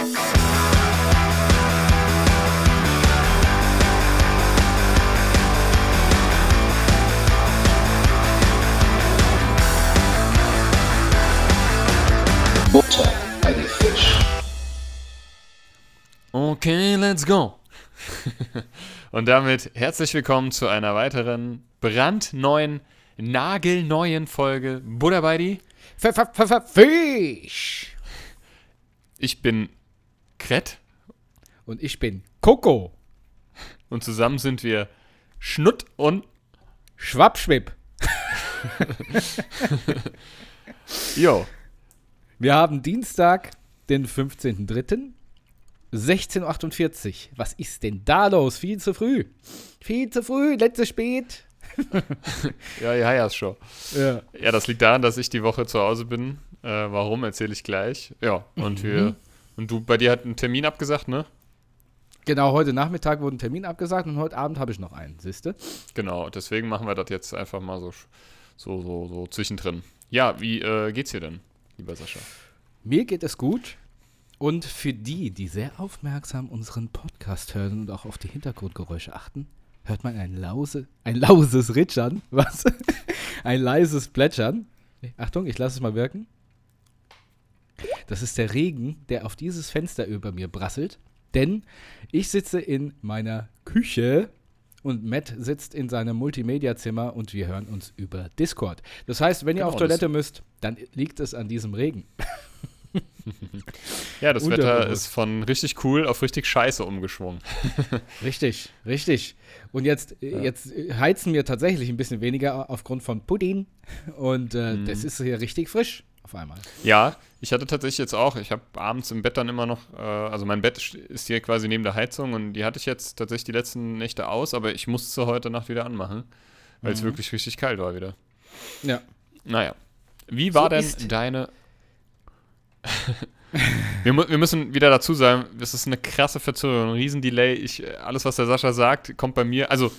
Butter bei die Fisch. Okay, let's go. Und damit herzlich willkommen zu einer weiteren brandneuen, nagelneuen Folge Buddha bei die. Fisch. Ich bin Kret Und ich bin Coco. und zusammen sind wir Schnutt und Schwappschwipp. Jo. Wir haben Dienstag, den 15.03. 16.48 Uhr. Was ist denn da los? Viel zu früh. Viel zu früh, letzte spät. Ja, ja, ja, ist schon. Ja. Ja, das liegt daran, dass ich die Woche zu Hause bin. Äh, warum, erzähle ich gleich. Ja, und wir. Und du, bei dir hat ein Termin abgesagt, ne? Genau, heute Nachmittag wurde ein Termin abgesagt und heute Abend habe ich noch einen, siehste? Genau, deswegen machen wir das jetzt einfach mal so, so, so, so zwischendrin. Ja, wie äh, geht's dir denn, lieber Sascha? Mir geht es gut. Und für die, die sehr aufmerksam unseren Podcast hören und auch auf die Hintergrundgeräusche achten, hört man ein, Lause, ein lauses Ritschern. Was? ein leises Plätschern. Achtung, ich lasse es mal wirken. Das ist der Regen, der auf dieses Fenster über mir brasselt. Denn ich sitze in meiner Küche und Matt sitzt in seinem Multimedia-Zimmer und wir hören uns über Discord. Das heißt, wenn ihr Genau, auf Toilette müsst, dann liegt es an diesem Regen. Ja, das Wetter ist von richtig cool auf richtig scheiße umgeschwungen. Richtig, richtig. Und jetzt, äh, jetzt äh, heizen wir tatsächlich ein bisschen weniger aufgrund von Pudding. Und äh, Mhm. das ist hier richtig frisch auf einmal. Ja, ich hatte tatsächlich jetzt auch, ich habe abends im Bett dann immer noch, äh, also mein Bett st- ist hier quasi neben der Heizung und die hatte ich jetzt tatsächlich die letzten Nächte aus, aber ich musste heute Nacht wieder anmachen, weil Mhm. es wirklich richtig kalt war wieder. Ja. Naja. Wie war So denn ist- deine. wir, mu wir müssen wieder dazu sagen, das ist eine krasse Verzögerung, ein Riesendelay. Ich, äh, alles, was der Sascha sagt, kommt bei mir, also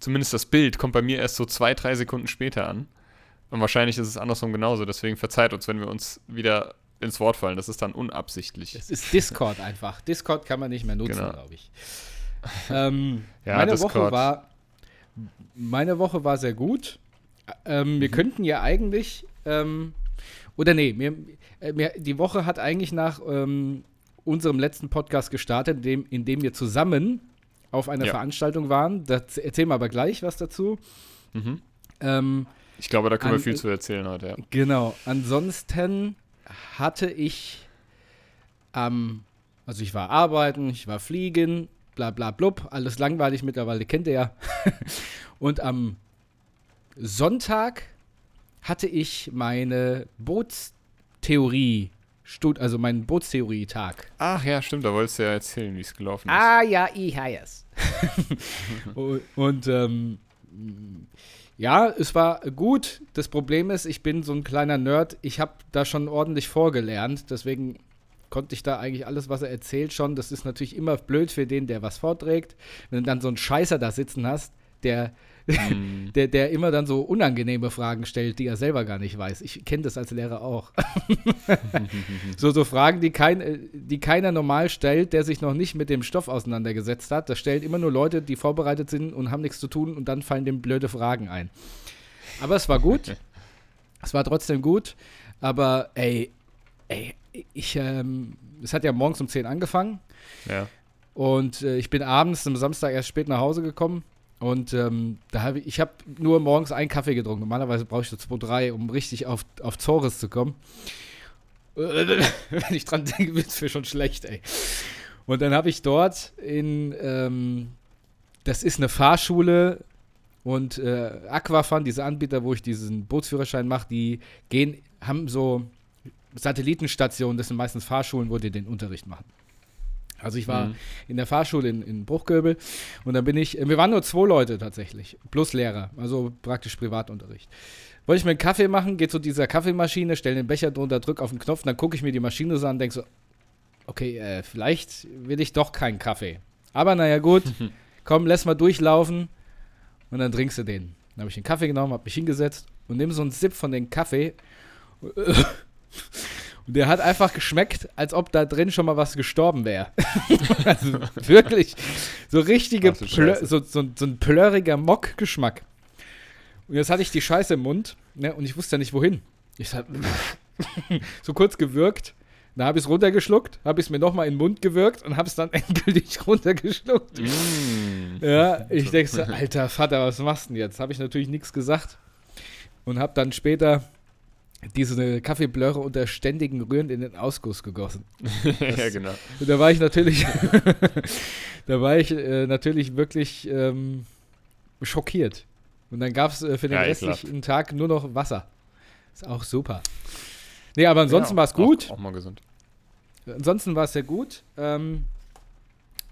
zumindest das Bild, kommt bei mir erst so zwei, drei Sekunden später an. Und wahrscheinlich ist es andersrum genauso. Deswegen verzeiht uns, wenn wir uns wieder ins Wort fallen. Das ist dann unabsichtlich. Es ist Discord einfach. Discord kann man nicht mehr nutzen, Genau. glaube ich. Ähm, Ja, meine Discord. Woche war meine Woche war sehr gut. Ähm, Mhm. Wir könnten ja eigentlich ähm, oder nee, mir, äh, mir, die Woche hat eigentlich nach ähm, unserem letzten Podcast gestartet, in dem, in dem wir zusammen auf einer Ja. Veranstaltung waren. Das erzählen wir aber gleich was dazu. Mhm. Ähm, Ich glaube, da können An- wir viel zu erzählen heute, ja. Genau. Ansonsten hatte ich am, also ich war arbeiten, ich war fliegen, bla bla blub, alles langweilig mittlerweile, kennt ihr ja. Und am Sonntag hatte ich meine Bootstheorie, also meinen Bootstheorie-Tag. Ach ja, stimmt, da wolltest du ja erzählen, wie es gelaufen ist. Ah ja, ich heiß. und und ähm, ja, es war gut. Das Problem ist, ich bin so ein kleiner Nerd. Ich habe da schon ordentlich vorgelernt. Deswegen konnte ich da eigentlich alles, was er erzählt, schon. Das ist natürlich immer blöd für den, der was vorträgt. Wenn du dann so einen Scheißer da sitzen hast, der, Hm. der, der immer dann so unangenehme Fragen stellt, die er selber gar nicht weiß. Ich kenne das als Lehrer auch. so, so Fragen, die, kein, äh, die keiner normal stellt, der sich noch nicht mit dem Stoff auseinandergesetzt hat. Das stellen immer nur Leute, die vorbereitet sind und haben nichts zu tun und dann fallen dem blöde Fragen ein. Aber es war gut. es war trotzdem gut. Aber ey, ey, ich, ähm, es hat ja morgens um 10 angefangen. Ja. Und äh, ich bin abends am Samstag erst spät nach Hause gekommen. Und ähm, da habe ich, ich habe nur morgens einen Kaffee getrunken. Normalerweise brauche ich so zwei, drei, um richtig auf, auf Zores zu kommen. Wenn ich dran denke, wird es mir schon schlecht, ey. Und dann habe ich dort in, ähm, das ist eine Fahrschule und äh, Aquafan, diese Anbieter, wo ich diesen Bootsführerschein mache, die gehen, haben so Satellitenstationen, das sind meistens Fahrschulen, wo die den Unterricht machen. Also ich war Mhm. in der Fahrschule in, in Bruchköbel und dann bin ich, wir waren nur zwei Leute tatsächlich, plus Lehrer, also praktisch Privatunterricht. Wollte ich mir einen Kaffee machen, geht zu dieser Kaffeemaschine, stelle den Becher drunter, drück auf den Knopf, dann gucke ich mir die Maschine so an und denke so, okay, äh, vielleicht will ich doch keinen Kaffee. Aber naja, gut, komm, lass mal durchlaufen und dann trinkst du den. Dann habe ich den Kaffee genommen, habe mich hingesetzt und nehme so einen Sip von dem Kaffee der hat einfach geschmeckt, als ob da drin schon mal was gestorben wäre. also wirklich so richtige, Plö so, so, so ein plörriger Mock-Geschmack. Und jetzt hatte ich die Scheiße im Mund ne, und ich wusste ja nicht wohin. Ich hab so kurz gewürgt. Dann habe ich es runtergeschluckt, habe ich es mir nochmal in den Mund gewürgt und habe es dann endgültig runtergeschluckt. Mm. Ja, ich denke so, alter Vater, was machst du denn jetzt? Habe ich natürlich nichts gesagt und habe dann später diese Kaffeeblöre unter ständigen Rühren in den Ausguss gegossen. ja, genau. Und da war ich natürlich, da war ich äh, natürlich wirklich ähm, schockiert. Und dann gab es äh, für den Ja, restlichen Tag nur noch Wasser. Ist auch super. Nee, aber ansonsten Ja, war es gut. Auch, auch mal gesund. Ansonsten war es sehr gut. Ähm,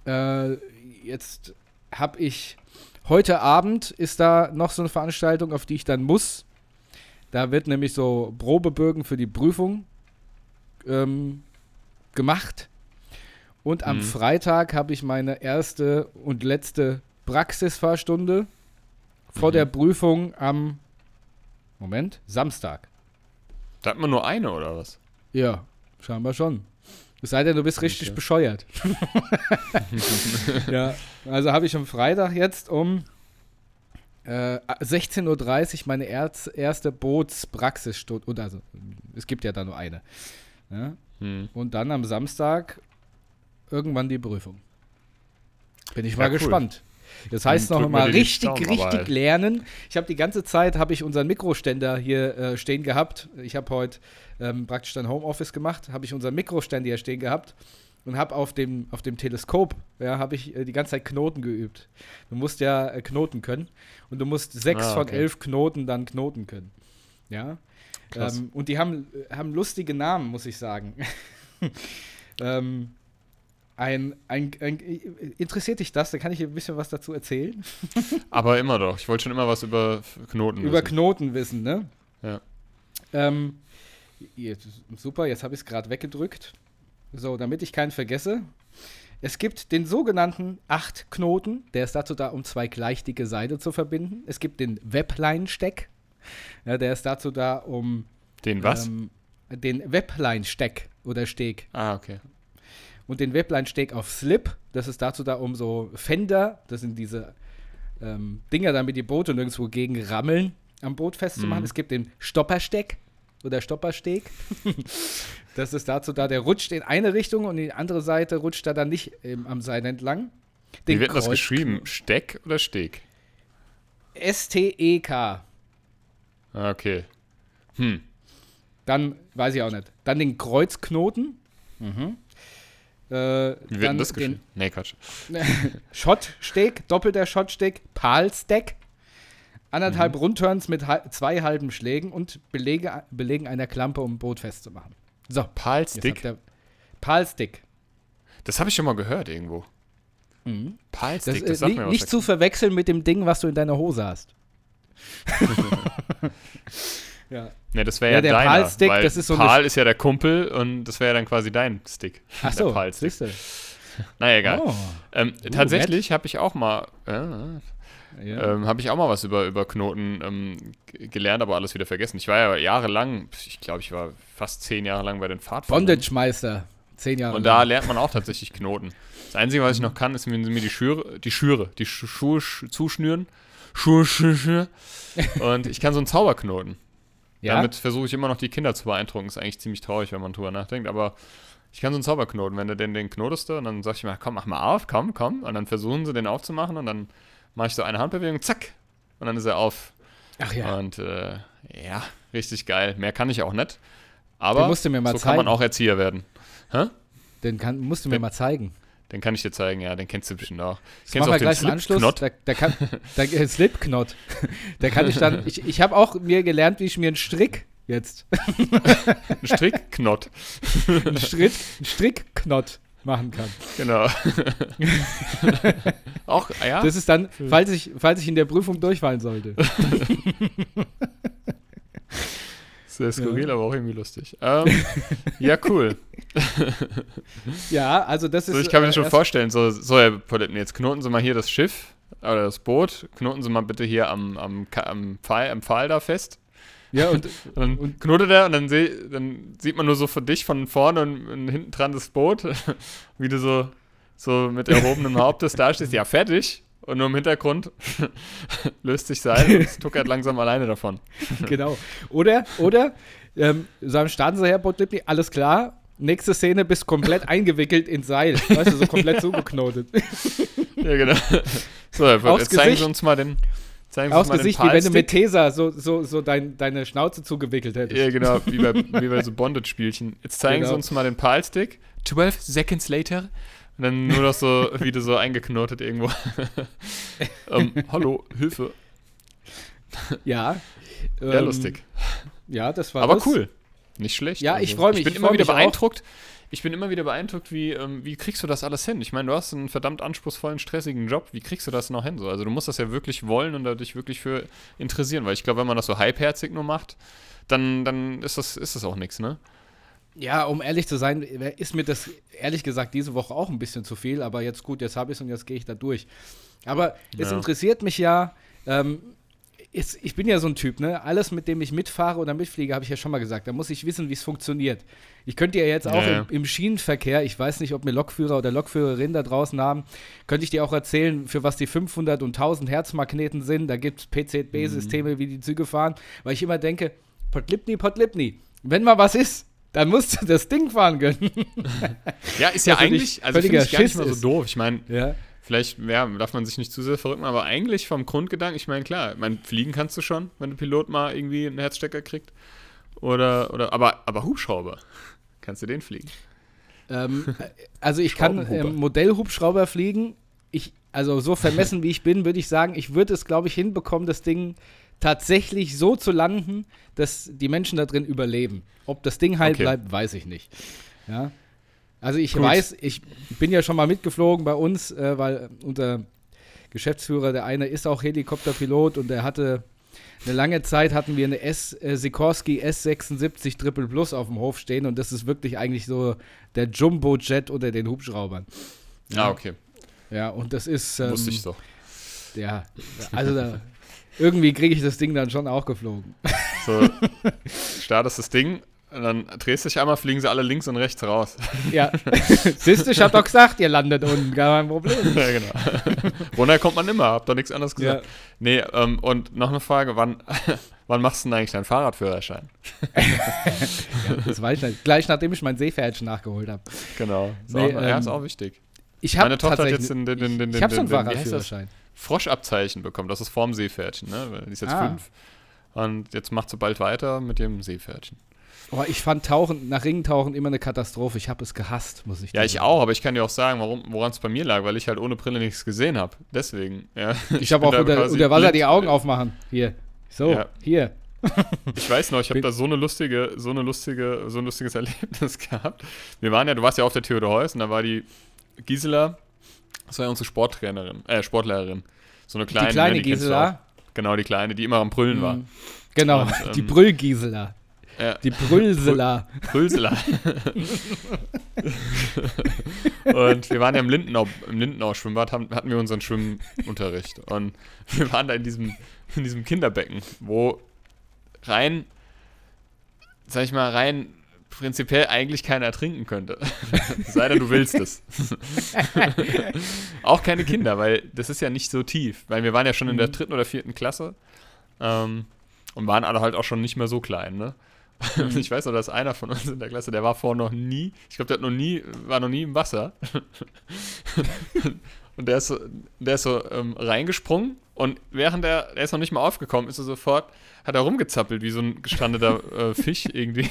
äh, jetzt habe ich heute Abend ist da noch so eine Veranstaltung, auf die ich dann muss. Da wird nämlich so Probebögen für die Prüfung ähm, gemacht. Und am Mhm. Freitag habe ich meine erste und letzte Praxisfahrstunde vor Mhm. der Prüfung am Moment, Samstag. Da hat man nur eine, oder was? Ja, scheinbar schon. Es sei denn, du bist richtig Okay. bescheuert. ja, also habe ich am Freitag jetzt um äh, 16.30 Uhr meine erz, erste Bootspraxisstunde. Und also, es gibt ja da nur eine. Ja? Hm. Und dann am Samstag irgendwann die Prüfung. Bin ich Ja, mal cool. gespannt. Das heißt noch mal richtig, Daumen, richtig lernen. Ich habe die ganze Zeit habe ich unseren Mikroständer hier äh, stehen gehabt. Ich habe heute ähm, praktisch dann Homeoffice gemacht, habe ich unseren Mikroständer hier stehen gehabt und habe auf dem auf dem Teleskop, ja, habe ich äh, die ganze Zeit Knoten geübt. Du musst ja äh, Knoten können und du musst sechs Ah, von okay. elf Knoten dann knoten können. Ja. Ähm, und die haben, haben lustige Namen, muss ich sagen. ähm, ein, ein, ein, interessiert dich das? Da kann ich dir ein bisschen was dazu erzählen. Aber immer doch. Ich wollte schon immer was über Knoten Über wissen. Knoten wissen, ne? Ja. Ähm, jetzt, super, jetzt habe ich es gerade weggedrückt. So, damit ich keinen vergesse. Es gibt den sogenannten Acht-Knoten, der ist dazu da, um zwei gleich dicke Seile zu verbinden. Es gibt den Webline-Steck, ja, der ist dazu da, um Den was? Ähm, den Webline-Steck oder Steg. ah, okay. Und den Webline-Steg auf Slip, das ist dazu da, um so Fender, das sind diese ähm, Dinger, damit die Boote nirgendwo gegen rammeln, am Boot festzumachen. Mhm. Es gibt den Stoppersteck oder Stoppersteg. das ist dazu da, der rutscht in eine Richtung und in die andere Seite rutscht er dann nicht ähm, am Seil entlang. Wie wird das Kreuz- geschrieben? Steck oder Steg? S-T-E-K. Ah, okay. Hm. Dann, weiß ich auch nicht. Dann den Kreuzknoten. Mhm. Äh, Wie wird denn das den geschrieben? Nee, Quatsch. Schottsteg, doppelter Schottsteg, Palsteg, anderthalb Mhm. Rundturns mit hal- zwei halben Schlägen und Belege, Belegen einer Klampe, um Boot festzumachen. So, Palstick? Palstick. Das habe ich schon mal gehört irgendwo. Mhm. Das, Palstick, äh, das sagt ni- mir was. nicht zu verwechseln mit dem Ding, was du in deiner Hose hast. ja. Ne, das wäre Ja, ja, der deiner, Palstick, weil das ist so Pal ist ja der Kumpel und das wäre ja dann quasi dein Stick. Ach der so, Palstick. siehst du. Naja, egal. Oh, Ähm, tatsächlich habe ich auch mal, äh, ja. ähm, habe ich auch mal was über, über Knoten ähm, gelernt, aber alles wieder vergessen. Ich war ja jahrelang, ich glaube, ich war fast zehn Jahre lang bei den Pfadfindern. Bondage-Meister. Zehn Jahre Und da lang. lernt man auch tatsächlich Knoten. Das Einzige, was ich noch kann, ist mir, mir die Schüre, die Schüre, die Schu- Schuhe sch zuschnüren. Schuhe, Schuhe, Schuhe. Und ich kann so einen Zauberknoten. ja? Damit versuche ich immer noch die Kinder zu beeindrucken. Ist eigentlich ziemlich traurig, wenn man drüber nachdenkt, aber ich kann so einen Zauberknoten. Wenn du den, den knotest und dann sag ich mal, komm, mach mal auf, komm, komm. Und dann versuchen sie den aufzumachen und dann mache ich so eine Handbewegung, zack. Und dann ist er auf. Ach ja. Und äh, ja, richtig geil. Mehr kann ich auch nicht. Aber so kann man zeigen. auch Erzieher werden. Den kann, musst du mir Den- mal zeigen. Den kann ich dir zeigen, ja, den kennst du bestimmt auch. Das Kennst du auch gleich den Anschluss. Slipknot? Da, da kann, da, äh, Slipknot. Da kann ich dann, ich, ich habe auch mir gelernt, wie ich mir einen Strick jetzt, Ein Strickknot. einen, Strick, einen Strickknot machen kann. genau. auch, ja? Das ist dann, falls ich, falls ich in der Prüfung durchfallen sollte. Sehr skurril, aber auch irgendwie lustig. Ähm, ja, cool. Ja, also das ist. So, ich kann mir äh, das schon vorstellen. So, so, Herr Poletten, jetzt knoten Sie mal hier das Schiff oder das Boot. Knoten Sie mal bitte hier am, am, am, Pfahl, am Pfahl da fest. Ja, und, Und dann Und- knotet er und dann, seh, dann sieht man nur so von dich von vorne und, und hinten dran das Boot, wie du so, so mit erhobenem Hauptes dastehst. Ja, fertig. Und nur im Hintergrund löst sich Seil und es tuckert langsam alleine davon. genau. Oder, oder, ähm, sagen, starten Sie her, Lipni, alles klar. Nächste Szene bist komplett eingewickelt in Seil. Weißt du, so komplett zugeknotet. Ja, genau. So, jetzt Aufs zeigen Gesicht. Sie uns mal den, zeigen Sie Aus uns mal Gesicht, den wie wenn du mit. Tesa so, so, so dein, deine Schnauze zugewickelt hättest. Ja, genau, wie bei, wie bei so Bondage-Spielchen. Jetzt zeigen Genau. Sie uns mal den Palstick. 12 seconds later. Und dann nur noch so, wie du so eingeknotet irgendwo. ähm, hallo, Hilfe. Ja. Ja, ähm, lustig. Ja, das war Aber das. cool. Nicht schlecht. Ja, ich freu mich, Ich bin ich immer wieder mich auch. Ich bin immer wieder beeindruckt, wie, ähm, wie kriegst du das alles hin? Ich meine, du hast einen verdammt anspruchsvollen, stressigen Job. Wie kriegst du das noch hin? So? Also du musst das ja wirklich wollen und da dich wirklich für interessieren. Weil ich glaube, wenn man das so halbherzig nur macht, dann, dann ist, das, ist das auch nichts, ne? Ja, um ehrlich zu sein, ist mir das ehrlich gesagt diese Woche auch ein bisschen zu viel, aber jetzt gut, jetzt habe ich es und jetzt gehe ich da durch. Aber es Ja. interessiert mich ja, ähm, ist, ich bin ja so ein Typ, ne? Alles, mit dem ich mitfahre oder mitfliege, habe ich ja schon mal gesagt. Da muss ich wissen, wie es funktioniert. Ich könnte ja jetzt auch Ja, ja. Im, im Schienenverkehr, ich weiß nicht, ob mir Lokführer oder Lokführerin da draußen haben, könnte ich dir auch erzählen, für was die 500 und 1000 Herzmagneten sind. Da gibt es PZB-Systeme, Mhm. wie die Züge fahren, weil ich immer denke, Potlipni, Potlipni. Wenn mal was ist, dann musst du das Ding fahren können. Ja, ist ja dich eigentlich, also finde ich gar nicht Schiss mal so ist. doof. Ich meine, ja. Vielleicht ja, darf man sich nicht zu sehr verrückt machen, aber eigentlich vom Grundgedanken, ich meine, klar, ich meine, fliegen kannst du schon, wenn der Pilot mal irgendwie einen Herzstecker kriegt. Oder, oder, aber, aber Hubschrauber, kannst du den fliegen? Ähm, also ich kann ähm, Modellhubschrauber fliegen. Ich, also so vermessen wie ich bin, würde ich sagen, ich würde es, glaube ich, hinbekommen, das Ding tatsächlich so zu landen, dass die Menschen da drin überleben. Ob das Ding heil Okay. bleibt, weiß ich nicht. Ja. Also ich Gut. weiß, ich bin ja schon mal mitgeflogen bei uns, äh, weil unser Geschäftsführer, der eine ist auch Helikopterpilot und der hatte eine lange Zeit hatten wir eine S äh, Sikorsky S76 Triple Plus auf dem Hof stehen und das ist wirklich eigentlich so der Jumbo-Jet unter den Hubschraubern. Ah, okay. Ja, und das ist ähm, Wusste ich doch. ja, also da, irgendwie kriege ich das Ding dann schon auch geflogen. So, startest das Ding und dann drehst du dich einmal, fliegen sie alle links und rechts raus. Ja, siehst du, ich hab doch gesagt, ihr landet unten, gar kein Problem. ja, genau. Runter kommt man immer, hab doch nichts anderes gesagt. Ja. Nee, ähm, und noch eine Frage, wann, wann machst du denn eigentlich deinen Fahrradführerschein? Das weiß ich nicht. Gleich nachdem ich mein Seepferdchen nachgeholt habe. Genau. Ist, Nee, auch, ja, ähm, ist auch wichtig. Ich habe Meine Tochter hat jetzt den, den, den, den, ich so einen wie heißt das? Fahrradführerschein. Froschabzeichen bekommen. Das ist vorm Seepferdchen, ne? Die ist jetzt Ah. fünf. Und jetzt macht sie bald weiter mit dem Seepferdchen. Oh, ich fand Tauchen, nach Ringentauchen immer eine Katastrophe. Ich habe es gehasst, muss ich Ja, dir ich sagen. auch, aber ich kann dir auch sagen, woran es bei mir lag, weil ich halt ohne Brille nichts gesehen habe. Deswegen, ja. Ich habe bin auch unter, unter Wasser die Augen aufmachen. Hier. So, Ja. hier. Ich weiß noch, ich habe da so eine lustige, so eine lustige, so ein lustiges Erlebnis gehabt. Wir waren ja, du warst ja auf der Theodor Heuss und da war die Gisela, das war ja unsere Sporttrainerin, äh, Sportlehrerin. So eine kleine, die kleine ne, kennst du Gisela. Genau, die kleine, die immer am Brüllen war. Mhm. Genau, Und, die ähm, Brüllgisela. Ja. Die Brüllsela. Brülsela. und wir waren ja im Lindenau, im Lindenau Schwimmbad, haben, hatten wir unseren Schwimmunterricht. Und wir waren da in diesem, in diesem Kinderbecken, wo rein, sag ich mal, rein prinzipiell eigentlich keiner ertrinken könnte. Sei denn, du willst es. Auch keine Kinder, weil das ist ja nicht so tief. Weil wir waren ja schon in der Mhm. dritten oder vierten Klasse ähm, und waren alle halt auch schon nicht mehr so klein, ne? Mhm. ich weiß noch, dass einer von uns in der Klasse, der war vorher noch nie, ich glaube, der hat noch nie, war noch nie im Wasser. und der ist so, der ist so ähm, reingesprungen und während er, der ist noch nicht mal aufgekommen, ist er sofort, hat er rumgezappelt wie so ein gestrandeter äh, Fisch irgendwie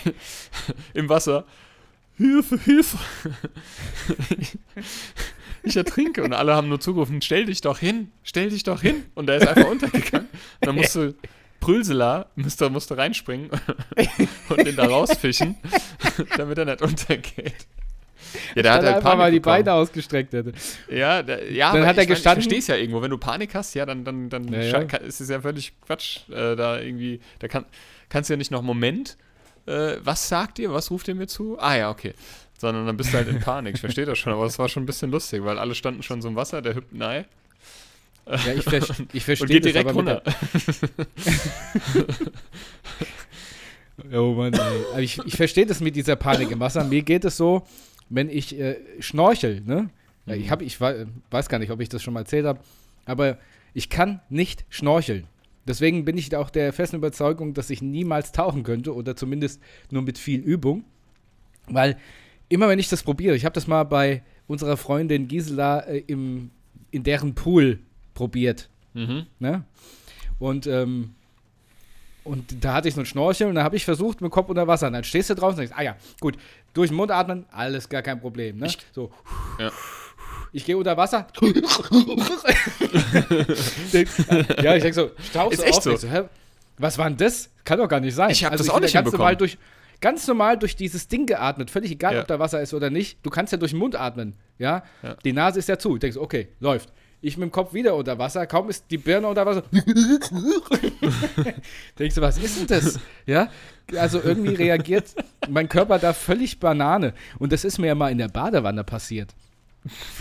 im Wasser. Hilfe, Hilfe. ich ertrinke. Und alle haben nur zugerufen, stell dich doch hin, stell dich doch hin. Und der ist einfach untergegangen. Und dann musste Prülsela, musste, musste reinspringen und den da rausfischen, damit er nicht untergeht. Ja, der hat halt einfach Panik mal die bekommen. Beine ausgestreckt hätte. Ja, der, ja Dann aber hat er ich, mein, gestanden- Ich verstehe es ja irgendwo. Wenn du Panik hast, ja, dann, dann, dann Ja, scha- ja. kann- ist es ja völlig Quatsch. Äh, da irgendwie, da kann, kannst du ja nicht noch Moment, äh, was sagt ihr, was ruft ihr mir zu? Ah ja, okay. Sondern dann bist du halt in Panik. Ich verstehe das schon, aber es war schon ein bisschen lustig, weil alle standen schon so im Wasser, der hüpft nein Ja, ich, ver ich und verstehe geht das direkt runter. Oh Mann, ey. Ich, ich verstehe das mit dieser Panik im Wasser. Mir geht es so, wenn ich äh, schnorchel, ne? Ja, Ich, hab, ich wei- weiß gar nicht, ob ich das schon mal erzählt habe, aber ich kann nicht schnorcheln. Deswegen bin ich auch der festen Überzeugung, dass ich niemals tauchen könnte oder zumindest nur mit viel Übung. Weil immer wenn ich das probiere, ich habe das mal bei unserer Freundin Gisela äh, im, in deren Pool probiert. Mhm. Ne? Und, ähm, und da hatte ich so einen Schnorchel und da habe ich versucht, mit dem Kopf unter Wasser. Und dann stehst du draußen und denkst, ah ja, gut, durch den Mund atmen, alles gar kein Problem. Ne? Ich- so. Ja. Ich gehe unter Wasser. ja, ich denke so, staubst Ist echt auf. so. Ich so, was war denn das? Kann doch gar nicht sein. Ich hab das bin auch nicht ganz normal durch Ganz normal durch dieses Ding geatmet, völlig egal, Ja. ob da Wasser ist oder nicht. Du kannst ja durch den Mund atmen, ja. Ja. Die Nase ist ja zu. Du denkst, okay, läuft. Ich mit dem Kopf wieder unter Wasser, kaum ist die Birne unter Wasser. Denkst du, was ist denn das? Ja, also irgendwie reagiert mein Körper da völlig Banane. Und das ist mir ja mal in der Badewanne passiert.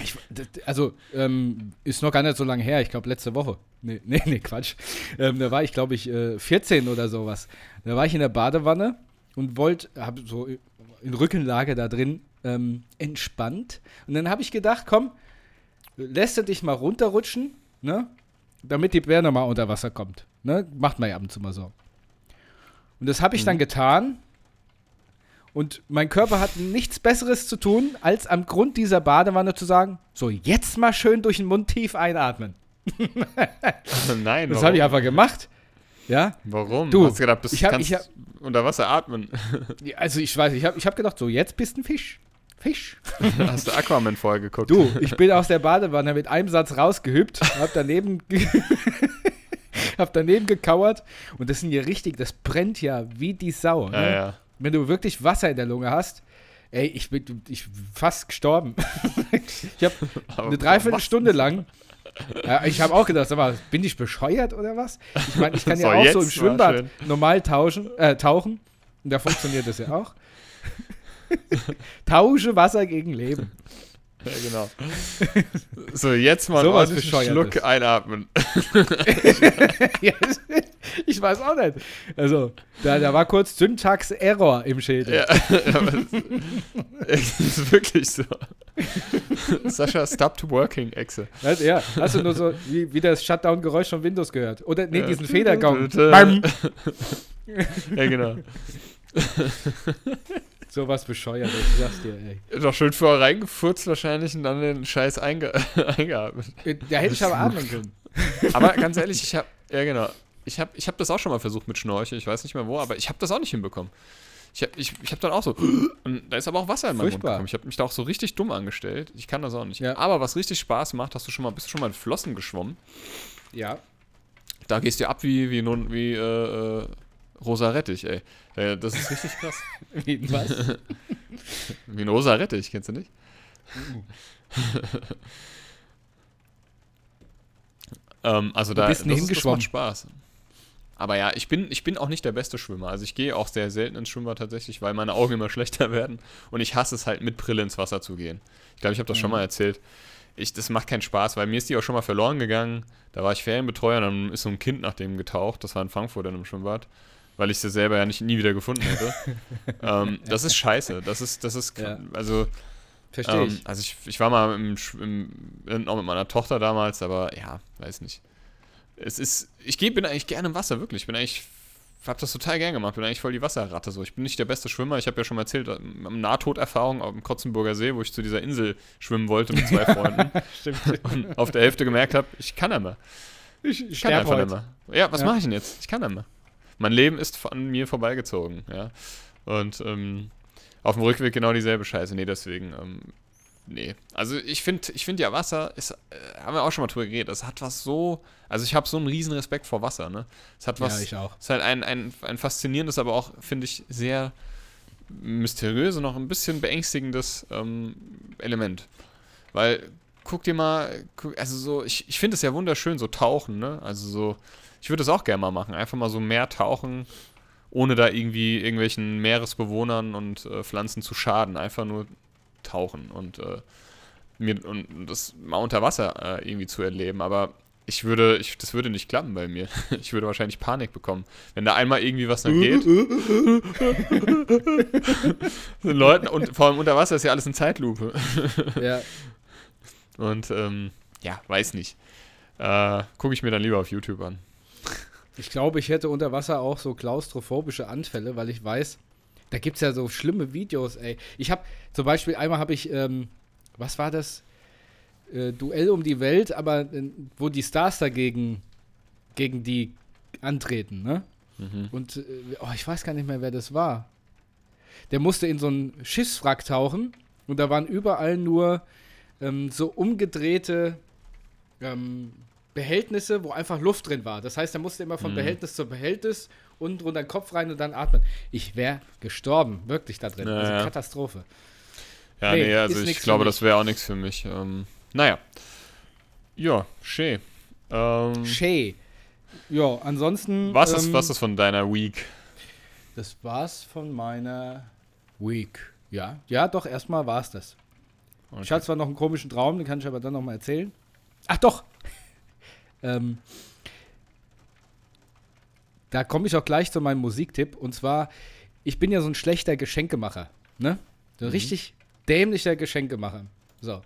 Ich, also, ähm, ist noch gar nicht so lange her, ich glaube letzte Woche. Nee, nee, nee Quatsch. Ähm, da war ich, glaube ich, äh, 14 oder sowas. Da war ich in der Badewanne und wollte, habe so in Rückenlage da drin ähm, entspannt. Und dann habe ich gedacht, komm, lässt du dich mal runterrutschen, ne? Damit die Birne mal unter Wasser kommt. Ne? Macht man ja ab und zu mal so. Und das habe ich dann getan. Und mein Körper hat nichts Besseres zu tun, als am Grund dieser Badewanne zu sagen: So, jetzt mal schön durch den Mund tief einatmen. Nein, Das habe ich einfach gemacht. Ja, Warum? Du, Hast du gedacht, bist, ich hab- kannst ich hab- unter Wasser atmen? Also ich weiß, ich habe ich hab gedacht, so, jetzt bist du ein Fisch. Fisch. Hast du Aquaman vorher geguckt? Du, ich bin aus der Badewanne mit einem Satz rausgehüpft, hab daneben, hab daneben gekauert und das sind hier richtig, das brennt ja wie die Sau. Ne? Ja, ja. Wenn du wirklich Wasser in der Lunge hast, ey, ich bin ich fast gestorben. ich habe eine Dreiviertelstunde lang. Ja, ich habe auch gedacht, sag mal, bin ich bescheuert oder was? Ich meine, ich kann ja So, auch so im Schwimmbad normal tauschen, äh, tauchen. Und da funktioniert das ja auch. Tausche Wasser gegen Leben. Ja, genau. So, jetzt mal einen ordentlichen Bescheuertes. Schluck einatmen. Ja, ich weiß auch nicht. Also, da, da war kurz Syntax-Error im Schädel. Ja, es ist wirklich so. Sascha stopped working, Exe. Ja, hast du nur so wie, wie das Shutdown-Geräusch von Windows gehört? Oder, nee, Ja. diesen Federgong. Ja, genau. Sowas bescheuert, ich sag's dir, ey. Doch schön vorher reingefurzt wahrscheinlich und dann den Scheiß einge eingeatmet. Da hätte ich aber atmen können. Aber ganz ehrlich, ich habe, ja genau, ich habe ich hab das auch schon mal versucht mit Schnorchel, ich weiß nicht mehr wo, aber ich habe das auch nicht hinbekommen. Ich habe ich, ich hab dann auch so, und da ist aber auch Wasser in meinen Mund gekommen. Ich habe mich da auch so richtig dumm angestellt. Ich kann das auch nicht. Ja. Aber was richtig Spaß macht, hast du schon mal, bist du schon mal in Flossen geschwommen? Ja. Da gehst du ab wie, wie, nun, wie äh, äh, rosa Rettich, ey. Äh, das ist richtig krass. Wie, was? Wie ein rosa Rettich, kennst du nicht? ähm, also da bist das, ist- das macht Spaß. Aber ja, ich bin, ich bin auch nicht der beste Schwimmer. Also ich gehe auch sehr selten ins Schwimmbad tatsächlich, weil meine Augen immer schlechter werden. Und ich hasse es halt mit Brille ins Wasser zu gehen. Ich glaube, ich habe das schon Mhm. mal erzählt. Ich, das macht keinen Spaß, weil mir ist die auch schon mal verloren gegangen. Da war ich Ferienbetreuer und dann ist so ein Kind nach dem getaucht. Das war in Frankfurt in einem Schwimmbad. Weil ich sie selber ja nicht, nie wieder gefunden hätte. ähm, das ist scheiße. Das ist, das ist, Ja. also, Verstehe ähm, ich. also ich, ich war mal im, im, auch mit meiner Tochter damals, aber ja, weiß nicht. Es ist, ich geh, bin eigentlich gerne im Wasser, wirklich. Ich bin eigentlich, hab das total gern gemacht, bin eigentlich voll die Wasserratte so. Ich bin nicht der beste Schwimmer, ich habe ja schon mal erzählt, ähm, Nahtoderfahrung auf dem Kotzenburger See, wo ich zu dieser Insel schwimmen wollte mit zwei Freunden Stimmt. und auf der Hälfte gemerkt habe, ich kann nicht mehr. Ich, Ich kann einfach nicht mehr. Ja, was Ja. mache ich denn jetzt? Ich kann nicht mehr. Mein Leben ist an mir vorbeigezogen, ja. Und ähm, auf dem Rückweg genau dieselbe Scheiße. Nee, deswegen, ähm, nee. Also ich finde, ich finde ja Wasser ist, äh, haben wir auch schon mal drüber geredet, es hat was so, also ich habe so einen riesen Respekt vor Wasser, ne? Es hat was, Ja, ich auch. es ist halt ein, ein, ein faszinierendes, aber auch, finde ich, sehr mysteriös und noch ein bisschen beängstigendes ähm, Element. Weil, guck dir mal, guck, also so, ich, ich finde es ja wunderschön, so tauchen, ne? Also so, ich würde das auch gerne mal machen. Einfach mal so mehr tauchen, ohne da irgendwie irgendwelchen Meeresbewohnern und äh, Pflanzen zu schaden. Einfach nur tauchen und, äh, mir, und das mal unter Wasser äh, irgendwie zu erleben. Aber ich würde, ich, das würde nicht klappen bei mir. Ich würde wahrscheinlich Panik bekommen. Wenn da einmal irgendwie was nicht geht. Den Leuten, und vor allem unter Wasser ist ja alles in Zeitlupe. Ja. Und ähm, ja, weiß nicht. Äh, Gucke ich mir dann lieber auf YouTube an. Ich glaube, ich hätte unter Wasser auch so klaustrophobische Anfälle, weil ich weiß, da gibt es ja so schlimme Videos, ey. Ich habe zum Beispiel, einmal habe ich, ähm, was war das? Äh, Duell um die Welt, aber äh, wo die Stars dagegen gegen die antreten, ne? Mhm. Und äh, oh, ich weiß gar nicht mehr, wer das war. Der musste in so einen Schiffswrack tauchen und da waren überall nur ähm, so umgedrehte ähm, Behältnisse, wo einfach Luft drin war. Das heißt, er musste immer von Mhm. Behältnis zu Behältnis und runter den Kopf rein und dann atmen. Ich wäre gestorben, wirklich da drin. Ja, also ja. Katastrophe. Ja, Nee, nee, also ist ich glaube, das wäre auch nichts für mich. Ähm, naja. Ja, schön. Ähm, Shay. Ja, ansonsten. was, ist, ähm, was ist von deiner Week? Das war's von meiner Week. Ja, ja, doch, erstmal war's das. Ich hatte zwar noch einen komischen Traum, den kann ich aber dann nochmal erzählen. Ach doch! Ähm, da komme ich auch gleich zu meinem Musiktipp. Und zwar, ich bin ja so ein schlechter Geschenkemacher. Ne? So ein Mhm. richtig dämlicher Geschenkemacher. So.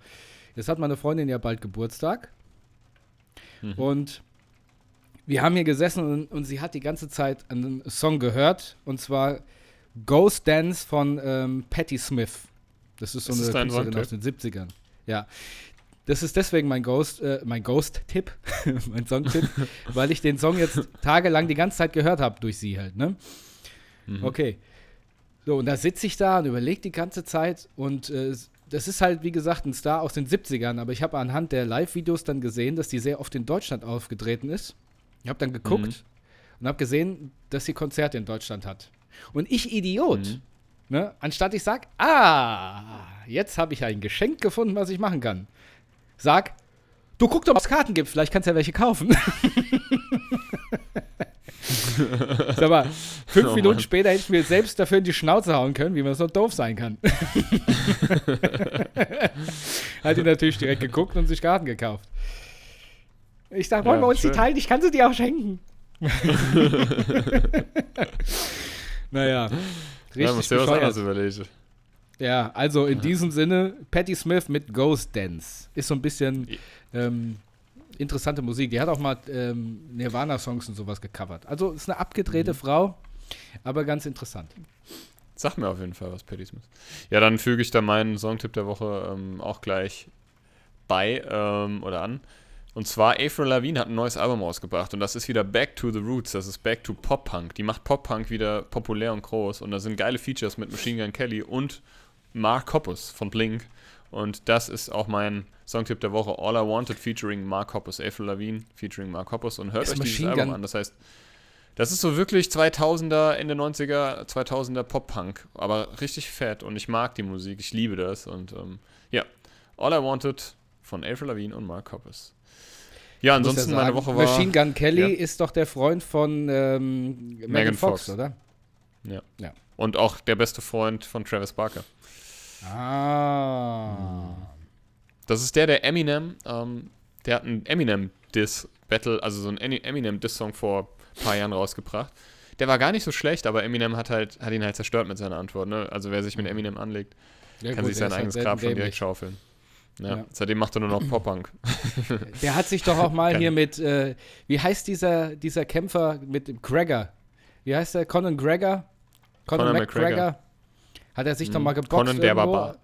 Jetzt hat meine Freundin ja bald Geburtstag. Mhm. Und wir haben hier gesessen und, und sie hat die ganze Zeit einen Song gehört. Und zwar Ghost Dance von ähm, Patti Smith. Das ist so Ist eine dein Künstlerin aus den 70ern. Ja. Das ist deswegen mein Ghost, äh, mein Ghost-Tipp, mein Songtipp, weil ich den Song jetzt tagelang die ganze Zeit gehört habe durch sie halt, ne? Mhm. Okay. So, und da sitze ich da und überlege die ganze Zeit und äh, das ist halt, wie gesagt, ein Star aus den 70ern, aber ich habe anhand der Live-Videos dann gesehen, dass die sehr oft in Deutschland aufgetreten ist. Ich habe dann geguckt Mhm. und habe gesehen, dass sie Konzerte in Deutschland hat. Und ich Idiot, Mhm. ne, anstatt ich sag, ah, jetzt habe ich ein Geschenk gefunden, was ich machen kann, sag, du guck doch, was es Karten gibt, vielleicht kannst du ja welche kaufen. Sag mal, fünf Oh Minuten Mann. später hätte ich mir selbst dafür in die Schnauze hauen können, wie man so doof sein kann. Hat ihn natürlich direkt geguckt und sich Karten gekauft. Ich sag, wollen Ja, wir uns schön. die teilen? Ich kann sie dir auch schenken. naja, Ja, richtig musst dir was anderes überlegen. Ja, also in diesem Sinne, Patti Smith mit Ghost Dance. Ist so ein bisschen ähm, interessante Musik. Die hat auch mal ähm, Nirvana-Songs und sowas gecovert. Also ist eine abgedrehte Mhm. Frau, aber ganz interessant. Sag mir auf jeden Fall was, Patti Smith. Ja, dann füge ich da meinen Songtipp der Woche ähm, auch gleich bei ähm, oder an. Und zwar Avril Lavigne hat ein neues Album rausgebracht und das ist wieder Back to the Roots, das ist Back to Pop-Punk. Die macht Pop-Punk wieder populär und groß und da sind geile Features mit Machine Gun Kelly und Mark Hoppus von Blink. Und das ist auch mein Songtipp der Woche, All I Wanted featuring Mark Hoppus, Avril Lavigne featuring Mark Hoppus und hört Ist euch dieses Machine Album Gun- an. Das heißt, das ist so wirklich 2000er, Ende 90er, 2000er Pop-Punk, aber richtig fett und ich mag die Musik, ich liebe das und ähm, ja, All I Wanted von Avril Lavigne und Mark Hoppus. Ja, Muss ja ansonsten meine sagen, Woche war Machine Gun Kelly Ja. ist doch der Freund von ähm, Megan, Fox, Fox. oder? und auch der beste Freund von Travis Barker. Ah. Das ist der, der Eminem, ähm, der hat einen Eminem-Diss-Battle, also so einen Eminem-Diss-Song vor ein paar Jahren rausgebracht. Der war gar nicht so schlecht, aber Eminem hat halt, hat ihn halt zerstört mit seiner Antwort. Ne? Also wer sich mit Eminem anlegt, Ja, kann gut, sich sein halt eigenes selten Grab schon direkt schaufeln. Ja, Ja. Seitdem macht er nur noch Pop-Punk. Der hat sich doch auch mal hier mit, äh, wie heißt dieser, dieser Kämpfer mit dem Gregor? Wie heißt der? Conan Gregor? Conan, Conor McGregor? Hat er sich doch Mhm. mal geboxt Conan der irgendwo? Barbar.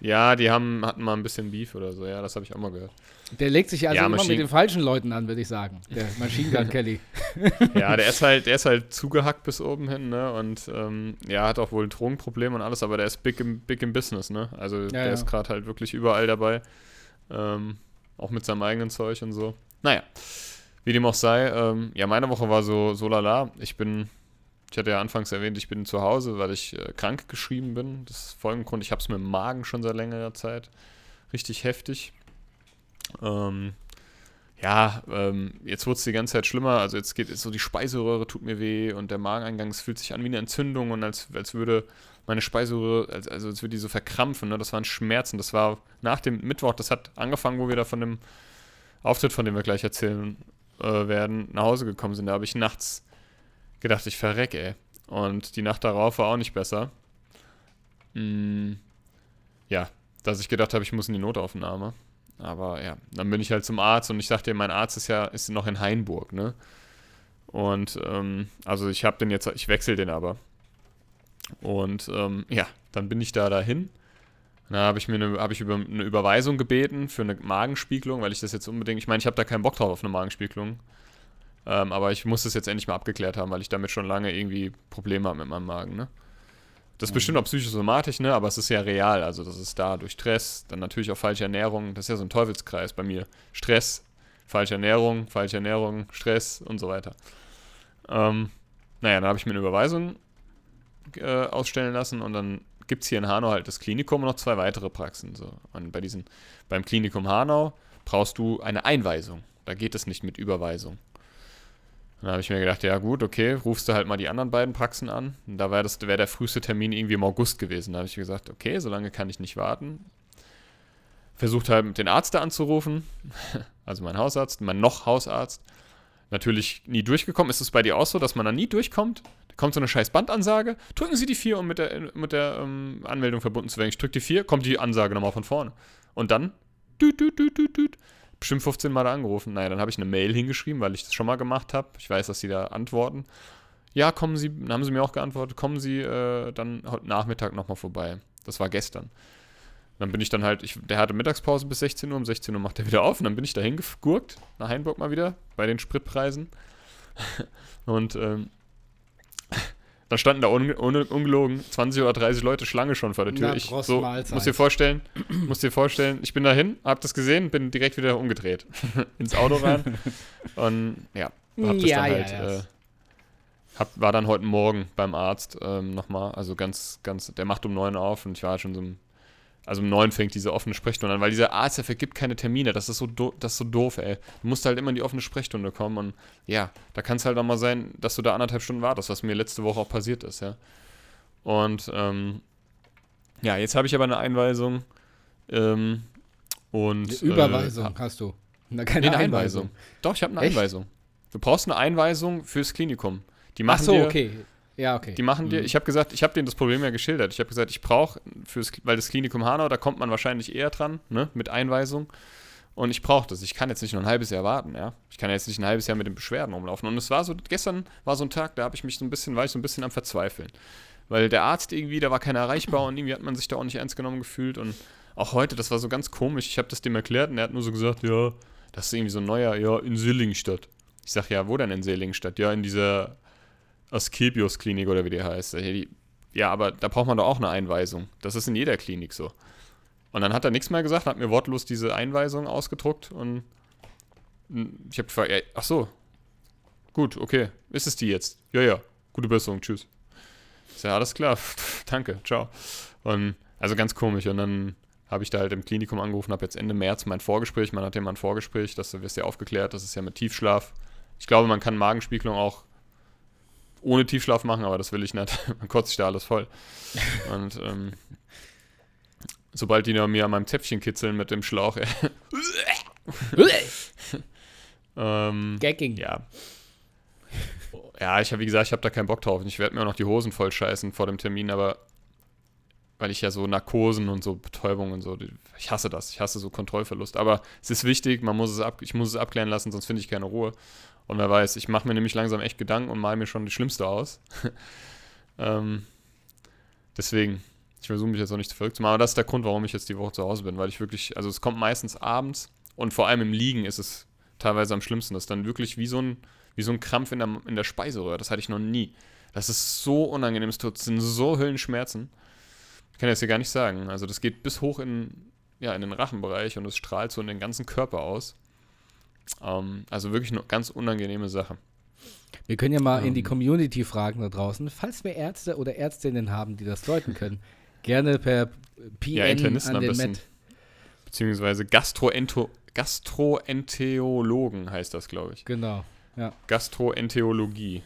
Ja, die haben, hatten mal ein bisschen Beef oder so, ja, das habe ich auch mal gehört. Der legt sich also Ja, immer mit den falschen Leuten an, würde ich sagen. Der Machine Gun Kelly. Ja, der ist halt, der ist halt zugehackt bis oben hin, ne? Und ähm, ja, hat auch wohl ein Drogenproblem und alles, aber der ist big im, big im Business, ne? Also der ja. ist gerade halt wirklich überall dabei. Ähm, auch mit seinem eigenen Zeug und so. Naja, wie dem auch sei, ähm, ja, meine Woche war so, so lala. Ich bin, ich hatte ja anfangs erwähnt, ich bin zu Hause, weil ich äh, krank geschrieben bin. Das ist folgender Grund, ich habe es mit dem Magen schon seit längerer Zeit. Richtig heftig. Ähm, ja, ähm, jetzt wurde es die ganze Zeit schlimmer. Also jetzt geht es so, die Speiseröhre tut mir weh und der Mageneingang, es fühlt sich an wie eine Entzündung und als, als würde meine Speiseröhre, als, also als würde die so verkrampfen. Ne? Das waren Schmerzen. Das war nach dem Mittwoch, das hat angefangen, wo wir da von dem Auftritt, von dem wir gleich erzählen äh, werden, nach Hause gekommen sind. Da habe ich nachts gedacht, ich verreck, ey. Und die Nacht darauf war auch nicht besser. Mm, ja, dass ich gedacht habe, ich muss in die Notaufnahme. Aber ja, dann bin ich halt zum Arzt und ich sagte, mein Arzt ist ja ist noch in Hainburg, ne? Und ähm, also ich habe den jetzt, ich wechsle den aber. Und ähm, ja, dann bin ich da dahin. Da habe ich mir eine, hab ich über eine Überweisung gebeten für eine Magenspiegelung, weil ich das jetzt unbedingt, ich meine, ich habe da keinen Bock drauf auf eine Magenspiegelung. Ähm, aber ich muss das jetzt endlich mal abgeklärt haben, weil ich damit schon lange irgendwie Probleme habe mit meinem Magen, ne? Das ist mhm. bestimmt auch psychosomatisch, ne? Aber es ist ja real. Also das ist da durch Stress, dann natürlich auch falsche Ernährung. Das ist ja so ein Teufelskreis bei mir. Stress, falsche Ernährung, falsche Ernährung, Stress und so weiter. Ähm, naja, dann habe ich mir eine Überweisung äh, ausstellen lassen und dann gibt es hier in Hanau halt das Klinikum und noch zwei weitere Praxen. So. Und bei diesen, beim Klinikum Hanau brauchst du eine Einweisung. Da geht es nicht mit Überweisung. Dann habe ich mir gedacht, ja gut, okay, rufst du halt mal die anderen beiden Praxen an. Und da wäre wär der früheste Termin irgendwie im August gewesen. Da habe ich gesagt, okay, so lange kann ich nicht warten. Versucht halt den Arzt da anzurufen, also mein Hausarzt, mein noch Hausarzt. Natürlich nie durchgekommen. Ist es bei dir auch so, dass man da nie durchkommt? Da kommt so eine scheiß Bandansage. Drücken Sie die 4, um mit der, mit der ähm, Anmeldung verbunden zu werden. Ich drücke die 4, kommt die Ansage nochmal von vorne. Und dann, düt, düt, düt, düt, düt, bestimmt 15 Mal da angerufen. Naja, dann habe ich eine Mail hingeschrieben, weil ich das schon mal gemacht habe. Ich weiß, dass sie da antworten. Ja, kommen Sie, dann haben sie mir auch geantwortet, kommen Sie äh, dann heute Nachmittag nochmal vorbei. Das war gestern. Dann bin ich dann halt, ich, der hatte Mittagspause bis 16 Uhr, um 16 Uhr macht er wieder auf und dann bin ich da hingegurkt, nach Heinburg mal wieder, bei den Spritpreisen. und ähm, da standen da un, un, ungelogen 20 oder 30 Leute Schlange schon vor der Tür. Na, ich so, muss dir vorstellen, muss dir vorstellen, ich bin dahin, hab das gesehen, bin direkt wieder umgedreht ins Auto rein und ja, hab das ja, dann halt ja, ja. Äh, hab, war dann heute Morgen beim Arzt ähm, nochmal, also ganz, ganz, der macht um 9 auf und ich war schon so um also um neun fängt diese offene Sprechstunde an, weil dieser Arzt, der vergibt keine Termine. Das ist so, das ist so doof, ey. Du musst halt immer in die offene Sprechstunde kommen und ja, da kann es halt auch mal sein, dass du da anderthalb Stunden wartest, was mir letzte Woche auch passiert ist, ja. Und ähm, ja, jetzt habe ich aber eine Einweisung ähm, und. Eine Überweisung äh, hast du. Na, keine nee, eine Einweisung. Einweisung. Doch, ich habe eine Echt? Einweisung. Du brauchst eine Einweisung fürs Klinikum. Die machen Ach so, dir, okay. Ja, okay. Die machen dir, mhm. ich habe gesagt, ich habe denen das Problem ja geschildert. Ich habe gesagt, ich brauche fürs, weil das Klinikum Hanau, da kommt man wahrscheinlich eher dran, ne, mit Einweisung. Und ich brauche das. Ich kann jetzt nicht nur ein halbes Jahr warten, ja. Ich kann jetzt nicht ein halbes Jahr mit den Beschwerden rumlaufen. Und es war so, gestern war so ein Tag, da habe ich mich so ein bisschen, war ich so ein bisschen am Verzweifeln. Weil der Arzt irgendwie, da war keiner erreichbar und irgendwie hat man sich da auch nicht ernst genommen gefühlt. Und auch heute, das war so ganz komisch. Ich habe das dem erklärt und er hat nur so gesagt, ja, das ist irgendwie so ein neuer, ja, in Sillingstadt. Ich sage, ja, wo denn in Sillingstadt? Ja, in dieser Asklepios Klinik oder wie die heißt. Ja, aber da braucht man doch auch eine Einweisung. Das ist in jeder Klinik so. Und dann hat er nichts mehr gesagt, hat mir wortlos diese Einweisung ausgedruckt und ich habe gefragt, ach so, gut, okay, ist es die jetzt? Ja, ja, gute Besserung, tschüss. Ich sage, alles klar, danke, ciao. Und also ganz komisch. Und dann habe ich da halt im Klinikum angerufen, habe jetzt Ende März mein Vorgespräch, man hat ja mal ein Vorgespräch, das wirst ja aufgeklärt, das ist ja mit Tiefschlaf. Ich glaube, man kann Magenspiegelung auch ohne Tiefschlaf machen, aber das will ich nicht. Man kotzt sich da alles voll. Und ähm, sobald die mir an meinem Zäpfchen kitzeln mit dem Schlauch, ähm, Gagging. Ja. Ja, ich habe, wie gesagt, ich habe da keinen Bock drauf. Ich werde mir auch noch die Hosen voll scheißen vor dem Termin, aber weil ich ja so Narkosen und so Betäubung und so, ich hasse das. Ich hasse so Kontrollverlust. Aber es ist wichtig, man muss es ab, ich muss es abklären lassen, sonst finde ich keine Ruhe. Und wer weiß, ich mache mir nämlich langsam echt Gedanken und male mir schon die Schlimmste aus. ähm, deswegen, ich versuche mich jetzt auch nicht zu verrückt zu machen. Aber das ist der Grund, warum ich jetzt die Woche zu Hause bin, weil ich wirklich, also es kommt meistens abends und vor allem im Liegen ist es teilweise am schlimmsten. Das ist dann wirklich wie so ein, wie so ein Krampf in der, in der Speiseröhre. Das hatte ich noch nie. Das ist so unangenehm, es sind so Höllenschmerzen. Ich kann das hier gar nicht sagen. Also das geht bis hoch in, ja, in den Rachenbereich und es strahlt so in den ganzen Körper aus. Ähm, also wirklich eine ganz unangenehme Sache. Wir können ja mal ähm, in die ähm. Community fragen da draußen, falls wir Ärzte oder Ärztinnen haben, die das deuten können. Gerne per PN ja, Internisten an den Met. Beziehungsweise Gastroento Gastroenterologen heißt das, glaube ich. Genau, ja. Gastroenterologie.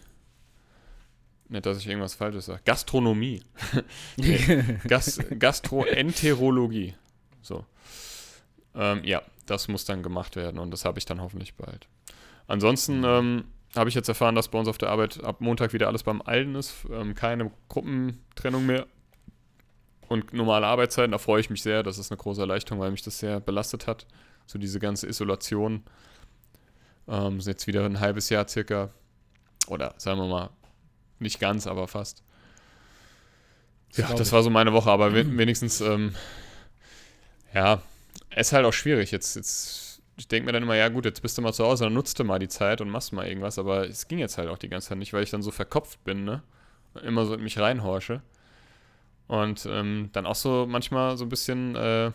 Nicht, dass ich irgendwas Falsches sage. Gastronomie. Gas Gastroenterologie. So. Ähm, ja, das muss dann gemacht werden und das habe ich dann hoffentlich bald. Ansonsten ähm, habe ich jetzt erfahren, dass bei uns auf der Arbeit ab Montag wieder alles beim Alten ist, ähm, keine Gruppentrennung mehr und normale Arbeitszeiten. Da freue ich mich sehr. Das ist eine große Erleichterung, weil mich das sehr belastet hat. So diese ganze Isolation. Ähm, ist jetzt wieder ein halbes Jahr circa. Oder sagen wir mal, nicht ganz, aber fast. Ja, das, das war so meine Woche, aber wenigstens, ähm, ja, es ist halt auch schwierig. Jetzt, jetzt, ich denke mir dann immer, ja gut, jetzt bist du mal zu Hause, dann nutzt du mal die Zeit und machst mal irgendwas, aber es ging jetzt halt auch die ganze Zeit nicht, weil ich dann so verkopft bin, ne? Immer so in mich reinhorsche. Und ähm, dann auch so manchmal so ein bisschen äh,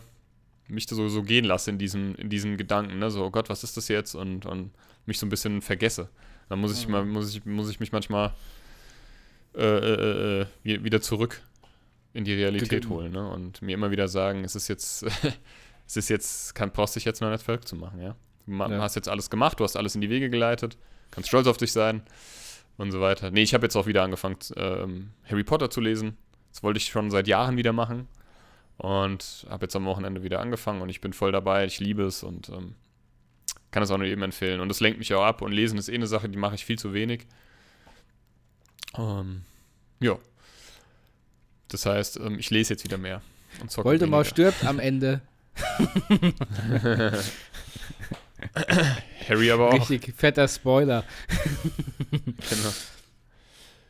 mich so, so gehen lasse in diesem, in diesen Gedanken, ne? So, oh Gott, was ist das jetzt? Und, und mich so ein bisschen vergesse. Dann muss ich, mhm. mal, muss ich, muss ich mich manchmal äh, äh, äh wieder zurück in die Realität holen, ne? Und mir immer wieder sagen, es ist jetzt, es ist jetzt, kann, brauchst dich jetzt noch nicht verrückt zu machen, ja? Du ja. hast jetzt alles gemacht, du hast alles in die Wege geleitet, kannst stolz auf dich sein und so weiter. Nee, ich habe jetzt auch wieder angefangen, ähm, Harry Potter zu lesen. Das wollte ich schon seit Jahren wieder machen. Und habe jetzt am Wochenende wieder angefangen und ich bin voll dabei. Ich liebe es und ähm, kann es auch nur jedem empfehlen. Und das lenkt mich auch ab. Und Lesen ist eh eine Sache, die mache ich viel zu wenig. Ähm, ja. Das heißt, ähm, ich lese jetzt wieder mehr. Und Voldemort weniger. stirbt am Ende. Harry aber auch. Richtig fetter Spoiler. genau.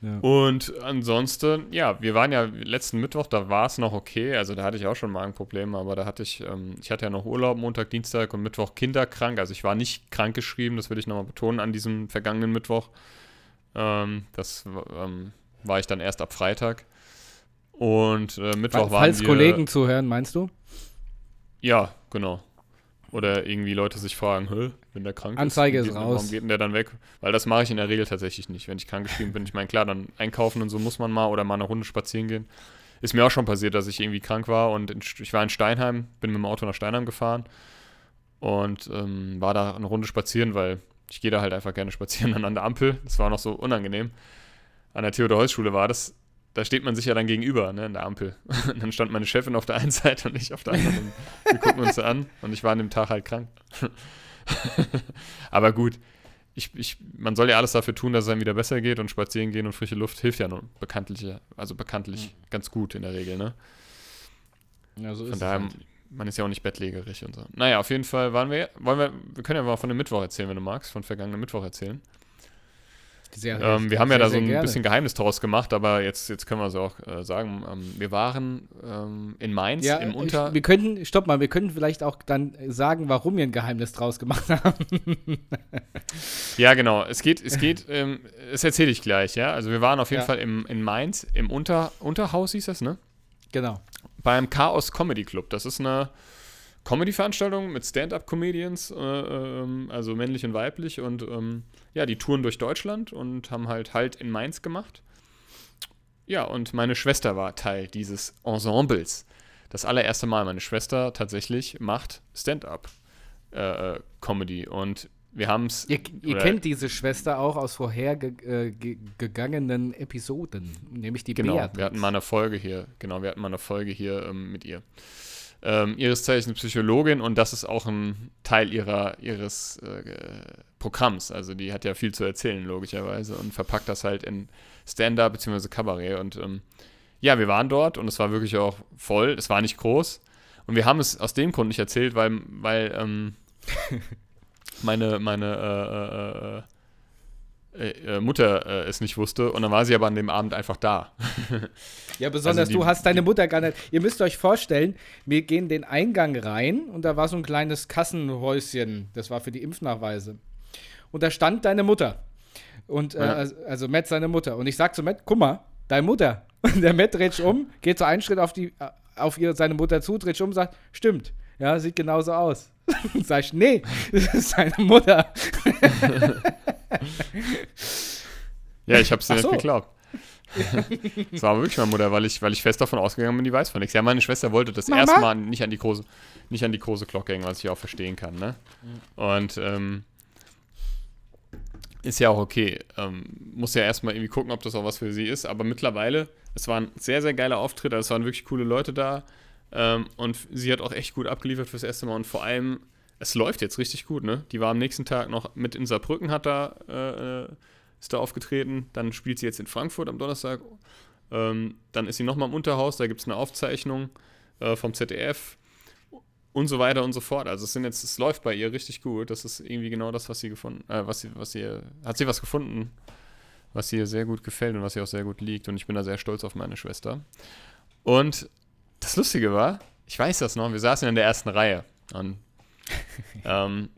Ja. Und ansonsten, ja, wir waren ja letzten Mittwoch, da war es noch okay. Also da hatte ich auch schon Magenprobleme, aber da hatte ich, ähm, ich hatte ja noch Urlaub, Montag, Dienstag und Mittwoch kinderkrank. Also ich war nicht krankgeschrieben, das will ich nochmal betonen an diesem vergangenen Mittwoch. Ähm, das ähm, war ich dann erst ab Freitag. Und äh, Mittwoch Falls waren Falls Kollegen zuhören, meinst du? Ja, genau. Oder irgendwie Leute sich fragen, Hö, wenn der krank Anzeige ist, ist raus. warum geht denn der dann weg? Weil das mache ich in der Regel tatsächlich nicht. Wenn ich krankgeschrieben bin, ich meine, klar, dann einkaufen und so muss man mal oder mal eine Runde spazieren gehen. Ist mir auch schon passiert, dass ich irgendwie krank war und in, ich war in Steinheim, bin mit dem Auto nach Steinheim gefahren und ähm, war da eine Runde spazieren, weil ich gehe da halt einfach gerne spazieren an der Ampel. Das war noch so unangenehm. An der Theodor-Heuss-Schule war das da steht man sich ja dann gegenüber, ne, in der Ampel. Und dann stand meine Chefin auf der einen Seite und ich auf der anderen. Wir gucken uns an und ich war an dem Tag halt krank. Aber gut, ich, ich, man soll ja alles dafür tun, dass es einem wieder besser geht und spazieren gehen und frische Luft hilft ja nun bekanntlich, also bekanntlich mhm. ganz gut in der Regel, ne? Ja, so ist Von daher, halt. Man ist ja auch nicht bettlägerig und so. Naja, auf jeden Fall waren wir, wollen wir, wir können ja mal von dem Mittwoch erzählen, wenn du magst, von vergangenen Mittwoch erzählen. Sehr, ähm, wir haben sehr, ja da so ein gerne. bisschen Geheimnis daraus gemacht, aber jetzt, jetzt können wir es auch äh, sagen. Ähm, wir waren ähm, in Mainz ja, im Unter. Wir könnten, stopp mal, wir könnten vielleicht auch dann sagen, warum wir ein Geheimnis draus gemacht haben. ja, genau. Es geht, es geht, ähm, das erzähle ich gleich, ja. Also wir waren auf jeden ja. Fall im, in Mainz, im Unter, Unterhaus hieß das, ne? Genau. Beim Chaos Comedy Club. Das ist eine Comedy-Veranstaltung mit Stand-up-Comedians, äh, äh, also männlich und weiblich. Und ähm, ja, die touren durch Deutschland und haben halt Halt in Mainz gemacht. Ja, und meine Schwester war Teil dieses Ensembles. Das allererste Mal. Meine Schwester tatsächlich macht Stand-up-Comedy. Äh, und wir haben es. Ihr, ihr kennt diese Schwester auch aus vorhergegangenen Episoden, nämlich die Genau, Beatrix. wir hatten mal eine Folge hier. Genau, wir hatten mal eine Folge hier ähm, mit ihr ähm, ihres Zeichens Psychologin und das ist auch ein Teil ihrer, ihres äh, Programms. Also die hat ja viel zu erzählen, logischerweise, und verpackt das halt in Stand-up bzw. Kabarett. Und ähm, ja, wir waren dort und es war wirklich auch voll. Es war nicht groß. Und wir haben es aus dem Grund nicht erzählt, weil, weil ähm, meine, meine äh, äh, äh äh, äh, Mutter äh, es nicht wusste und dann war sie aber an dem Abend einfach da. ja, besonders also die, du hast deine Mutter gar nicht. Ihr müsst euch vorstellen, wir gehen den Eingang rein und da war so ein kleines Kassenhäuschen, das war für die Impfnachweise. Und da stand deine Mutter. Und ja. also Matt seine Mutter. Und ich sag zu Matt, guck mal, deine Mutter. Und der Matt dreht sich um, geht so einen Schritt auf, die, auf ihr, seine Mutter zu, dreht sich um und sagt, stimmt. Ja, sieht genauso aus. Sag ich, nee, das ist seine Mutter. ja, ich hab's dir so. nicht geglaubt. das war aber wirklich meine Mutter, weil ich, weil ich fest davon ausgegangen bin, die weiß von nichts. Ja, meine Schwester wollte das Mama? erste Mal nicht an die große, nicht an die große Glocke hängen, was ich auch verstehen kann, ne? Und ähm, ist ja auch okay. Ähm, muss ja erstmal irgendwie gucken, ob das auch was für sie ist. Aber mittlerweile, es war ein sehr, sehr geiler Auftritt. Also es waren wirklich coole Leute da. Ähm, und sie hat auch echt gut abgeliefert fürs erste Mal. Und vor allem es läuft jetzt richtig gut, ne? Die war am nächsten Tag noch mit in Saarbrücken, hat da, äh, ist da aufgetreten. Dann spielt sie jetzt in Frankfurt am Donnerstag. Ähm, dann ist sie nochmal im Unterhaus, da gibt es eine Aufzeichnung äh, vom ZDF und so weiter und so fort. Also es sind jetzt, es läuft bei ihr richtig gut. Das ist irgendwie genau das, was sie gefunden, äh, was sie, was sie, hat sie was gefunden, was ihr sehr gut gefällt und was ihr auch sehr gut liegt. Und ich bin da sehr stolz auf meine Schwester. Und das Lustige war, ich weiß das noch, wir saßen in der ersten Reihe. Und ähm,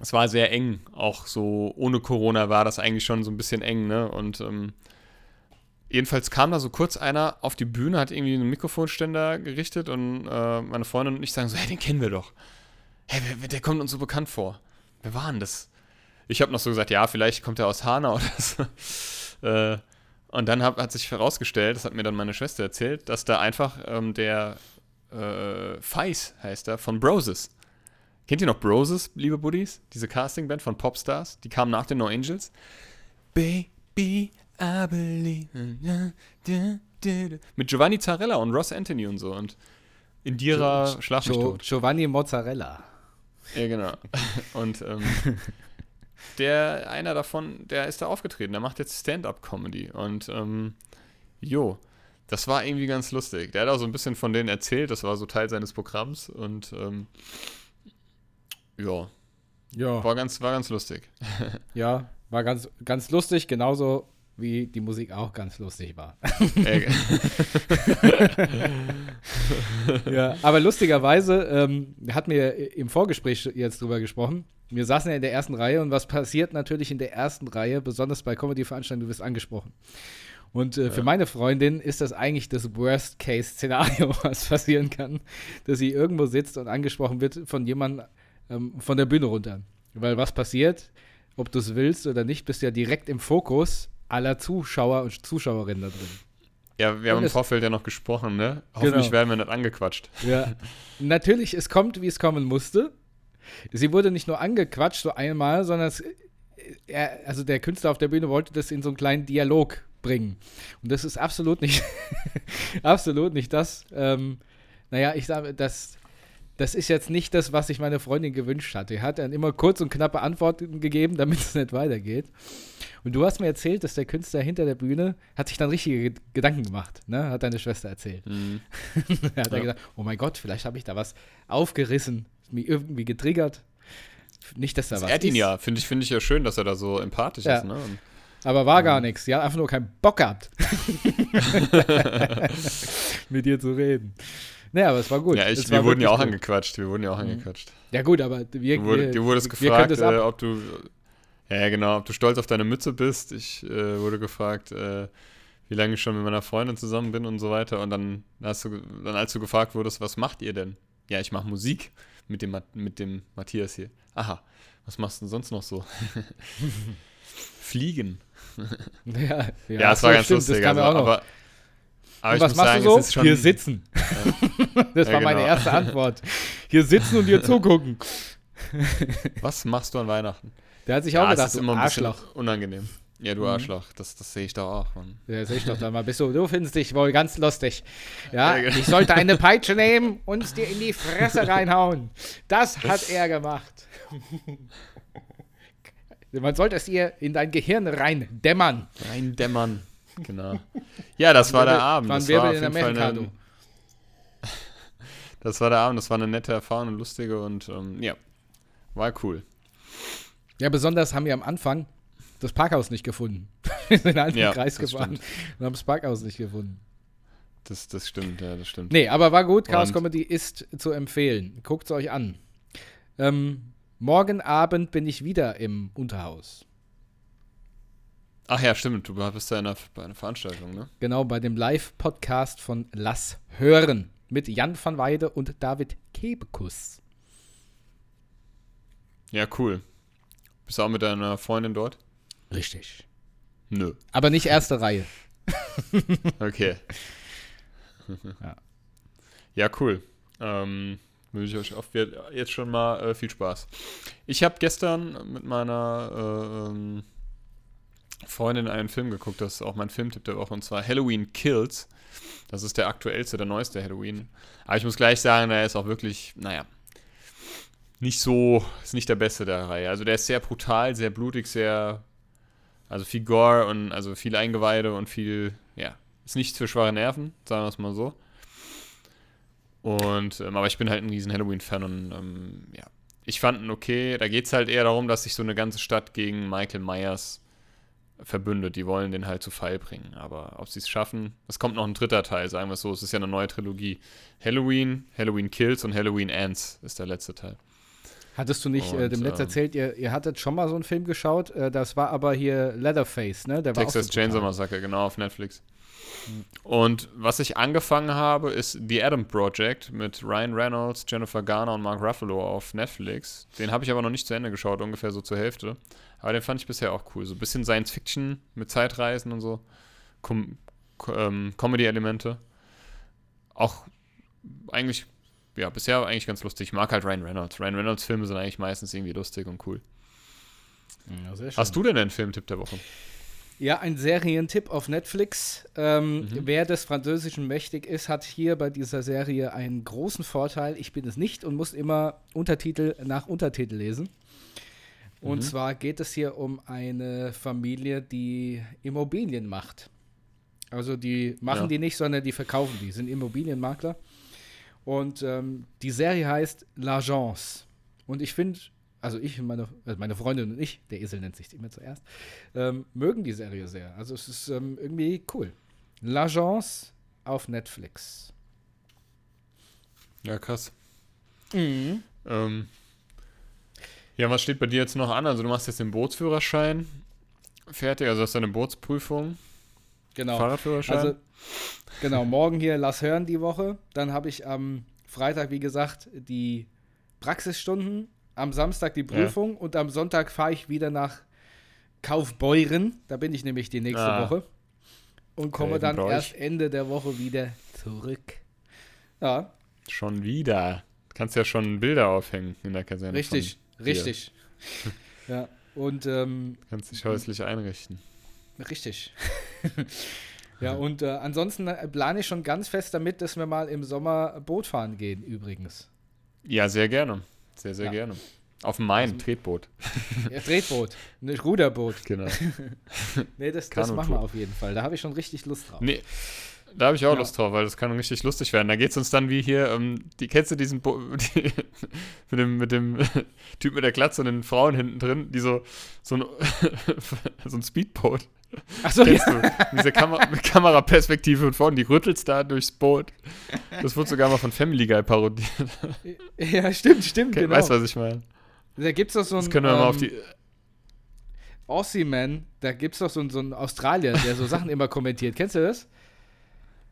es war sehr eng, auch so ohne Corona war das eigentlich schon so ein bisschen eng, ne? Und ähm, jedenfalls kam da so kurz einer auf die Bühne, hat irgendwie einen Mikrofonständer gerichtet und äh, meine Freundin und ich sagen so, hey, den kennen wir doch. Hey, wer, der kommt uns so bekannt vor. Wer war denn das? Ich habe noch so gesagt, ja, vielleicht kommt er aus Hanau oder so. äh, und dann hab, hat sich herausgestellt, das hat mir dann meine Schwester erzählt, dass da einfach ähm, der äh, Feis heißt er, von Broses. Kennt ihr noch Broses, liebe Buddies? Diese Castingband von Popstars? Die kamen nach den No Angels. Baby, I believe. Mit Giovanni Zarella und Ross Anthony und so. Und Indira Schlag mich. Giovanni Mozzarella. Ja, genau. Und ähm, der, einer davon, der ist da aufgetreten. Der macht jetzt Stand-Up-Comedy. Und ähm, jo, das war irgendwie ganz lustig. Der hat auch so ein bisschen von denen erzählt. Das war so Teil seines Programms. Und ähm, ja. Ja. War ganz, war ganz lustig. ja, war ganz, ganz lustig, genauso wie die Musik auch ganz lustig war. ja, aber lustigerweise ähm, hat mir im Vorgespräch jetzt drüber gesprochen. Wir saßen ja in der ersten Reihe und was passiert natürlich in der ersten Reihe, besonders bei Comedy-Veranstaltungen, du wirst angesprochen. Und äh, für meine Freundin ist das eigentlich das Worst-Case-Szenario, was passieren kann, dass sie irgendwo sitzt und angesprochen wird von jemandem, ähm, von der Bühne runter. Weil was passiert, ob du es willst oder nicht, bist ja direkt im Fokus aller Zuschauer und Zuschauerinnen da drin. Ja, wir haben im Vorfeld ja noch gesprochen, ne? Hoffentlich genau. werden wir nicht angequatscht. Ja. Natürlich, es kommt, wie es kommen musste. Sie wurde nicht nur angequatscht, so einmal, sondern es, er, also der Künstler auf der Bühne wollte das in so einen kleinen Dialog bringen. Und das ist absolut nicht, absolut nicht das. Ähm, naja, ich sage, das, das ist jetzt nicht das, was sich meine Freundin gewünscht hatte. Er hat dann immer kurz und knappe Antworten gegeben, damit es nicht weitergeht. Und du hast mir erzählt, dass der Künstler hinter der Bühne hat sich dann richtige Gedanken gemacht, ne? Hat deine Schwester erzählt. Mhm. er hat ja. dann gedacht, oh mein Gott, vielleicht habe ich da was aufgerissen, mich irgendwie getriggert. Nicht, dass da das was ehrt ihn ja. Finde ich, find ich ja schön, dass er da so empathisch ja. ist, ne? Und aber war gar nichts. Ja, einfach nur keinen Bock gehabt. Mit dir zu reden. Naja, aber es war gut. Ja, ich, wir wurden ja auch gut. angequatscht. Wir wurden ja auch mhm. angequatscht. Ja, gut, aber wir. Wurde, dir wurde es gefragt, äh, ob du. Ja, genau, ob du stolz auf deine Mütze bist. Ich äh, wurde gefragt, äh, wie lange ich schon mit meiner Freundin zusammen bin und so weiter. Und dann hast du, dann als du gefragt wurdest, was macht ihr denn? Ja, ich mache Musik mit dem, mit dem Matthias hier. Aha, was machst du denn sonst noch so? Fliegen. ja, ja, ja es war ganz stimmt, lustig. Also, aber, aber was machst sagen, du so? Hier sitzen. Ja. das war ja, genau. meine erste Antwort. Hier sitzen und dir zugucken. was machst du an Weihnachten? Der hat sich auch ja, gedacht, ist immer ein Arschloch. unangenehm. Ja, du mhm. Arschloch, das, das sehe ich doch auch. Mann. Ja, sehe ich doch da mal. Bist du, du findest dich wohl ganz lustig. Ja, genau. ich sollte eine Peitsche nehmen und dir in die Fresse reinhauen. Das hat er gemacht. Man sollte es ihr in dein Gehirn rein dämmern. Rein dämmern. Genau. Ja, das war der Abend. Das war jeden Fall eine, Das war der Abend, das war eine nette Erfahrung, eine lustige und ähm, ja, war cool. Ja, besonders haben wir am Anfang das Parkhaus nicht gefunden. wir sind halt ja, im Kreis gefahren stimmt. und haben das Parkhaus nicht gefunden. Das, das stimmt, ja, das stimmt. Nee, aber war gut. Chaos Comedy ist zu empfehlen. Guckt es euch an. Ähm, Morgen Abend bin ich wieder im Unterhaus. Ach ja, stimmt. Du bist ja einer, bei einer Veranstaltung, ne? Genau, bei dem Live-Podcast von Lass Hören mit Jan van Weide und David Kebekus. Ja, cool. Bist du auch mit deiner Freundin dort? Richtig. Nö. Aber nicht erste Reihe. okay. ja. ja, cool. Ähm, wünsche ich euch auf jetzt schon mal äh, viel Spaß. Ich habe gestern mit meiner äh, ähm, Freundin einen Film geguckt, das ist auch mein Filmtipp der Woche, und zwar Halloween Kills. Das ist der aktuellste, der neueste Halloween. Aber ich muss gleich sagen, der ist auch wirklich, naja, nicht so, ist nicht der beste der Reihe. Also der ist sehr brutal, sehr blutig, sehr, also viel Gore und also viel Eingeweide und viel, ja, ist nichts für schwache Nerven, sagen wir es mal so. Und, ähm, aber ich bin halt ein riesen Halloween-Fan und ähm, ja, ich fand ihn okay. Da geht es halt eher darum, dass sich so eine ganze Stadt gegen Michael Myers verbündet. Die wollen den halt zu Fall bringen. Aber ob sie es schaffen, es kommt noch ein dritter Teil, sagen wir es so. Es ist ja eine neue Trilogie. Halloween, Halloween Kills und Halloween Ends ist der letzte Teil. Hattest du nicht äh, Und, äh, dem Netz ähm, erzählt, ihr, ihr hattet schon mal so einen Film geschaut? Äh, das war aber hier Leatherface, ne? Der Texas so Chainsaw. Massacre, genau, auf Netflix. Und was ich angefangen habe, ist The Adam Project mit Ryan Reynolds, Jennifer Garner und Mark Ruffalo auf Netflix. Den habe ich aber noch nicht zu Ende geschaut, ungefähr so zur Hälfte. Aber den fand ich bisher auch cool. So ein bisschen Science Fiction mit Zeitreisen und so. Com Co ähm, Comedy-Elemente. Auch eigentlich, ja, bisher eigentlich ganz lustig. Ich mag halt Ryan Reynolds. Ryan Reynolds Filme sind eigentlich meistens irgendwie lustig und cool. Ja, sehr schön. Hast du denn einen Filmtipp der Woche? Ja, ein Serientipp auf Netflix. Ähm, Mhm. Wer des Französischen mächtig ist, hat hier bei dieser Serie einen großen Vorteil. Ich bin es nicht und muss immer Untertitel nach Untertitel lesen. Und Mhm. zwar geht es hier um eine Familie, die Immobilien macht. Also die machen Ja. die nicht, sondern die verkaufen die, sind Immobilienmakler. Und ähm, die Serie heißt L'Agence. Und ich finde, also ich und meine, also meine Freundin und ich, der Esel nennt sich immer zuerst, ähm, mögen die Serie sehr. Also es ist ähm, irgendwie cool. L'Agence auf Netflix. Ja, krass. Mhm. Ähm, ja, was steht bei dir jetzt noch an? Also du machst jetzt den Bootsführerschein fertig, also hast du eine Bootsprüfung, Genau. Fahrradführerschein. Also, genau, morgen hier lass hören die Woche. Dann habe ich am Freitag, wie gesagt, die Praxisstunden, am Samstag die Prüfung und am Sonntag fahre ich wieder nach Kaufbeuren. Da bin ich nämlich die nächste Ah. Woche. Und komme dann Grevenbroich. erst Ende der Woche wieder zurück. Ja, schon wieder. Kannst ja schon Bilder aufhängen in der Kaserne. richtig, richtig. ja, und ähm, Kannst dich häuslich einrichten. Richtig. ja, und äh, ansonsten äh, plane ich schon ganz fest damit, dass wir mal im Sommer Boot fahren gehen, übrigens. Ja, sehr gerne. Sehr, sehr Ja. gerne. Auf dem Main, Also- Tretboot. Ja, Tretboot, ein Ruderboot. Genau. Nee, das, das machen wir auf jeden Fall. Da habe ich schon richtig Lust drauf. Nee, da habe ich auch Ja. Lust drauf, weil das kann richtig lustig werden. Da geht es uns dann wie hier, ähm, die, kennst du diesen Bo die, mit dem, mit dem Typ mit der Glatze und den Frauen hinten drin, die so, so ein, so ein Speedboot. Achso, Kennst du? Diese mit Kameraperspektive und vorne, die rüttelst da durchs Boot. Das wurde sogar mal von Family Guy parodiert. ja. ja, stimmt, stimmt, Okay, genau. Weißt du, was ich meine? da gibt es doch so Das einen können wir mal auf ähm, die. Aussie-Man, da gibt es doch so, einen- so einen Australier, der so Sachen immer kommentiert. Kennst du das?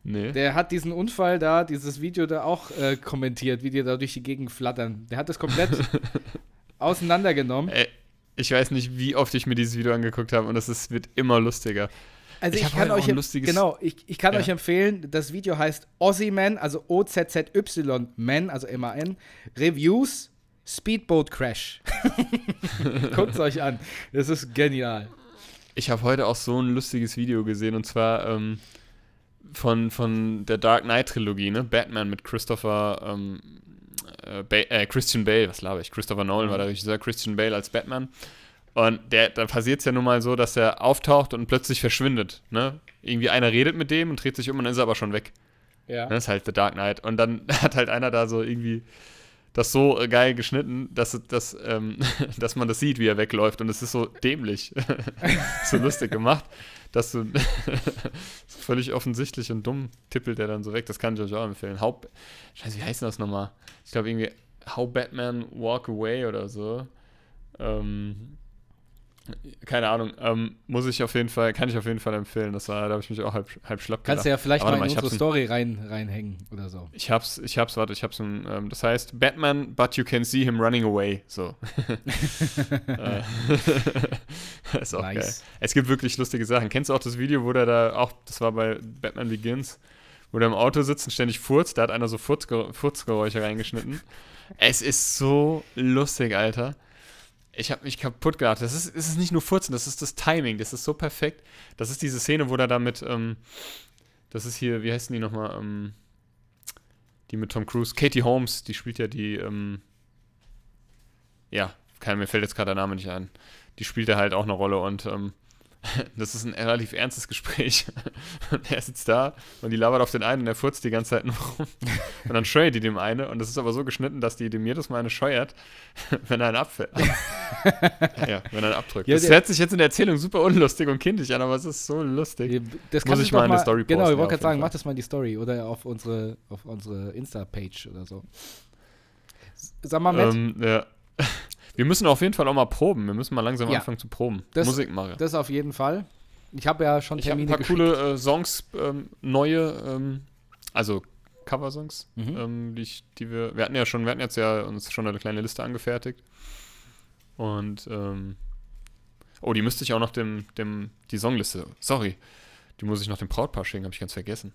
Nee. Der hat diesen Unfall da, dieses Video da auch äh, kommentiert, wie die da durch die Gegend flattern. Der hat das komplett auseinandergenommen. Ey, ich weiß nicht, wie oft ich mir dieses Video angeguckt habe und es ist, wird immer lustiger. Also Ich ich, kann euch lustiges- genau, ich, ich kann Ja. euch empfehlen, das Video heißt Aussie Man, also O Z Z Y Man, also M A N Reviews Speedboat Crash. Guckt es euch an. Das ist genial. Ich habe heute auch so ein lustiges Video gesehen und zwar ähm, von, von der Dark Knight Trilogie, ne? Batman mit Christopher, ähm, äh, äh, Christian Bale, was laber ich? Christopher Nolan war der Regisseur, Christian Bale als Batman. Und der, da passiert es ja nun mal so, dass er auftaucht und plötzlich verschwindet. Ne? Irgendwie einer redet mit dem und dreht sich um und dann ist er aber schon weg. Ja. Das ist halt The Dark Knight. Und dann hat halt einer da so irgendwie das so äh, geil geschnitten, dass, dass, ähm, dass man das sieht, wie er wegläuft. Und es ist so dämlich, so lustig gemacht, dass du so völlig offensichtlich und dumm tippelt er dann so weg. Das kann ich euch auch empfehlen. How, Scheiße, wie heißt denn das nochmal? Ich glaube irgendwie How Batman Walk Away oder so. Ähm, keine Ahnung. Ähm, muss ich auf jeden Fall, kann ich auf jeden Fall empfehlen. Das war, da habe ich mich auch halb, halb schlapp Kannst du ja vielleicht mal in mal, ich unsere Story rein, reinhängen oder so. Ich hab's, ich hab's, warte, ich hab's ähm, das heißt Batman, but you can see him running away. So. Äh, ist auch geil. Nice. Es gibt wirklich lustige Sachen. Kennst du auch das Video, wo der da auch, das war bei Batman Begins, wo der im Auto sitzt und ständig furzt, da hat einer so Furzger Furzgeräusche reingeschnitten. Es ist so lustig, Alter. Ich habe mich kaputt gelacht. Das ist, es nicht nur Furzen, das ist das Timing. Das ist so perfekt. Das ist diese Szene, wo der da mit, ähm, das ist hier, wie heißen die nochmal? Ähm, die mit Tom Cruise. Katie Holmes, die spielt ja die, ähm, ja, kein, mir fällt jetzt gerade der Name nicht ein. Die spielt da halt auch eine Rolle und ähm, das ist ein relativ ernstes Gespräch. Und er sitzt da und die labert auf den einen und er furzt die ganze Zeit nur rum. Und dann scheuert die dem eine und das ist aber so geschnitten, dass die dem jedes Mal eine scheuert, wenn er einen abfällt. ja, wenn er einen abdrückt. Ja, das hört sich jetzt in der Erzählung super unlustig und kindlich an, aber es ist so lustig. Das Muss ich mal in der Story Genau, ich wollte gerade sagen, mach das mal in die Story oder auf unsere, auf unsere Insta-Page oder so. Sag mal, Matt, Ähm, ja. Wir müssen auf jeden Fall auch mal proben. Wir müssen mal langsam Ja. anfangen zu proben. Das- Musik machen. das auf jeden Fall. Ich habe ja schon Ich habe ein Termine paar geschickt. coole äh, Songs, ähm, neue, ähm, also Cover-Songs, Mhm. ähm, die, ich, die wir, wir hatten ja schon, wir hatten jetzt ja uns schon eine kleine Liste angefertigt. Und, ähm, oh, die müsste ich auch noch dem, dem, die Songliste, sorry, die muss ich noch dem Brautpaar schicken, habe ich ganz vergessen.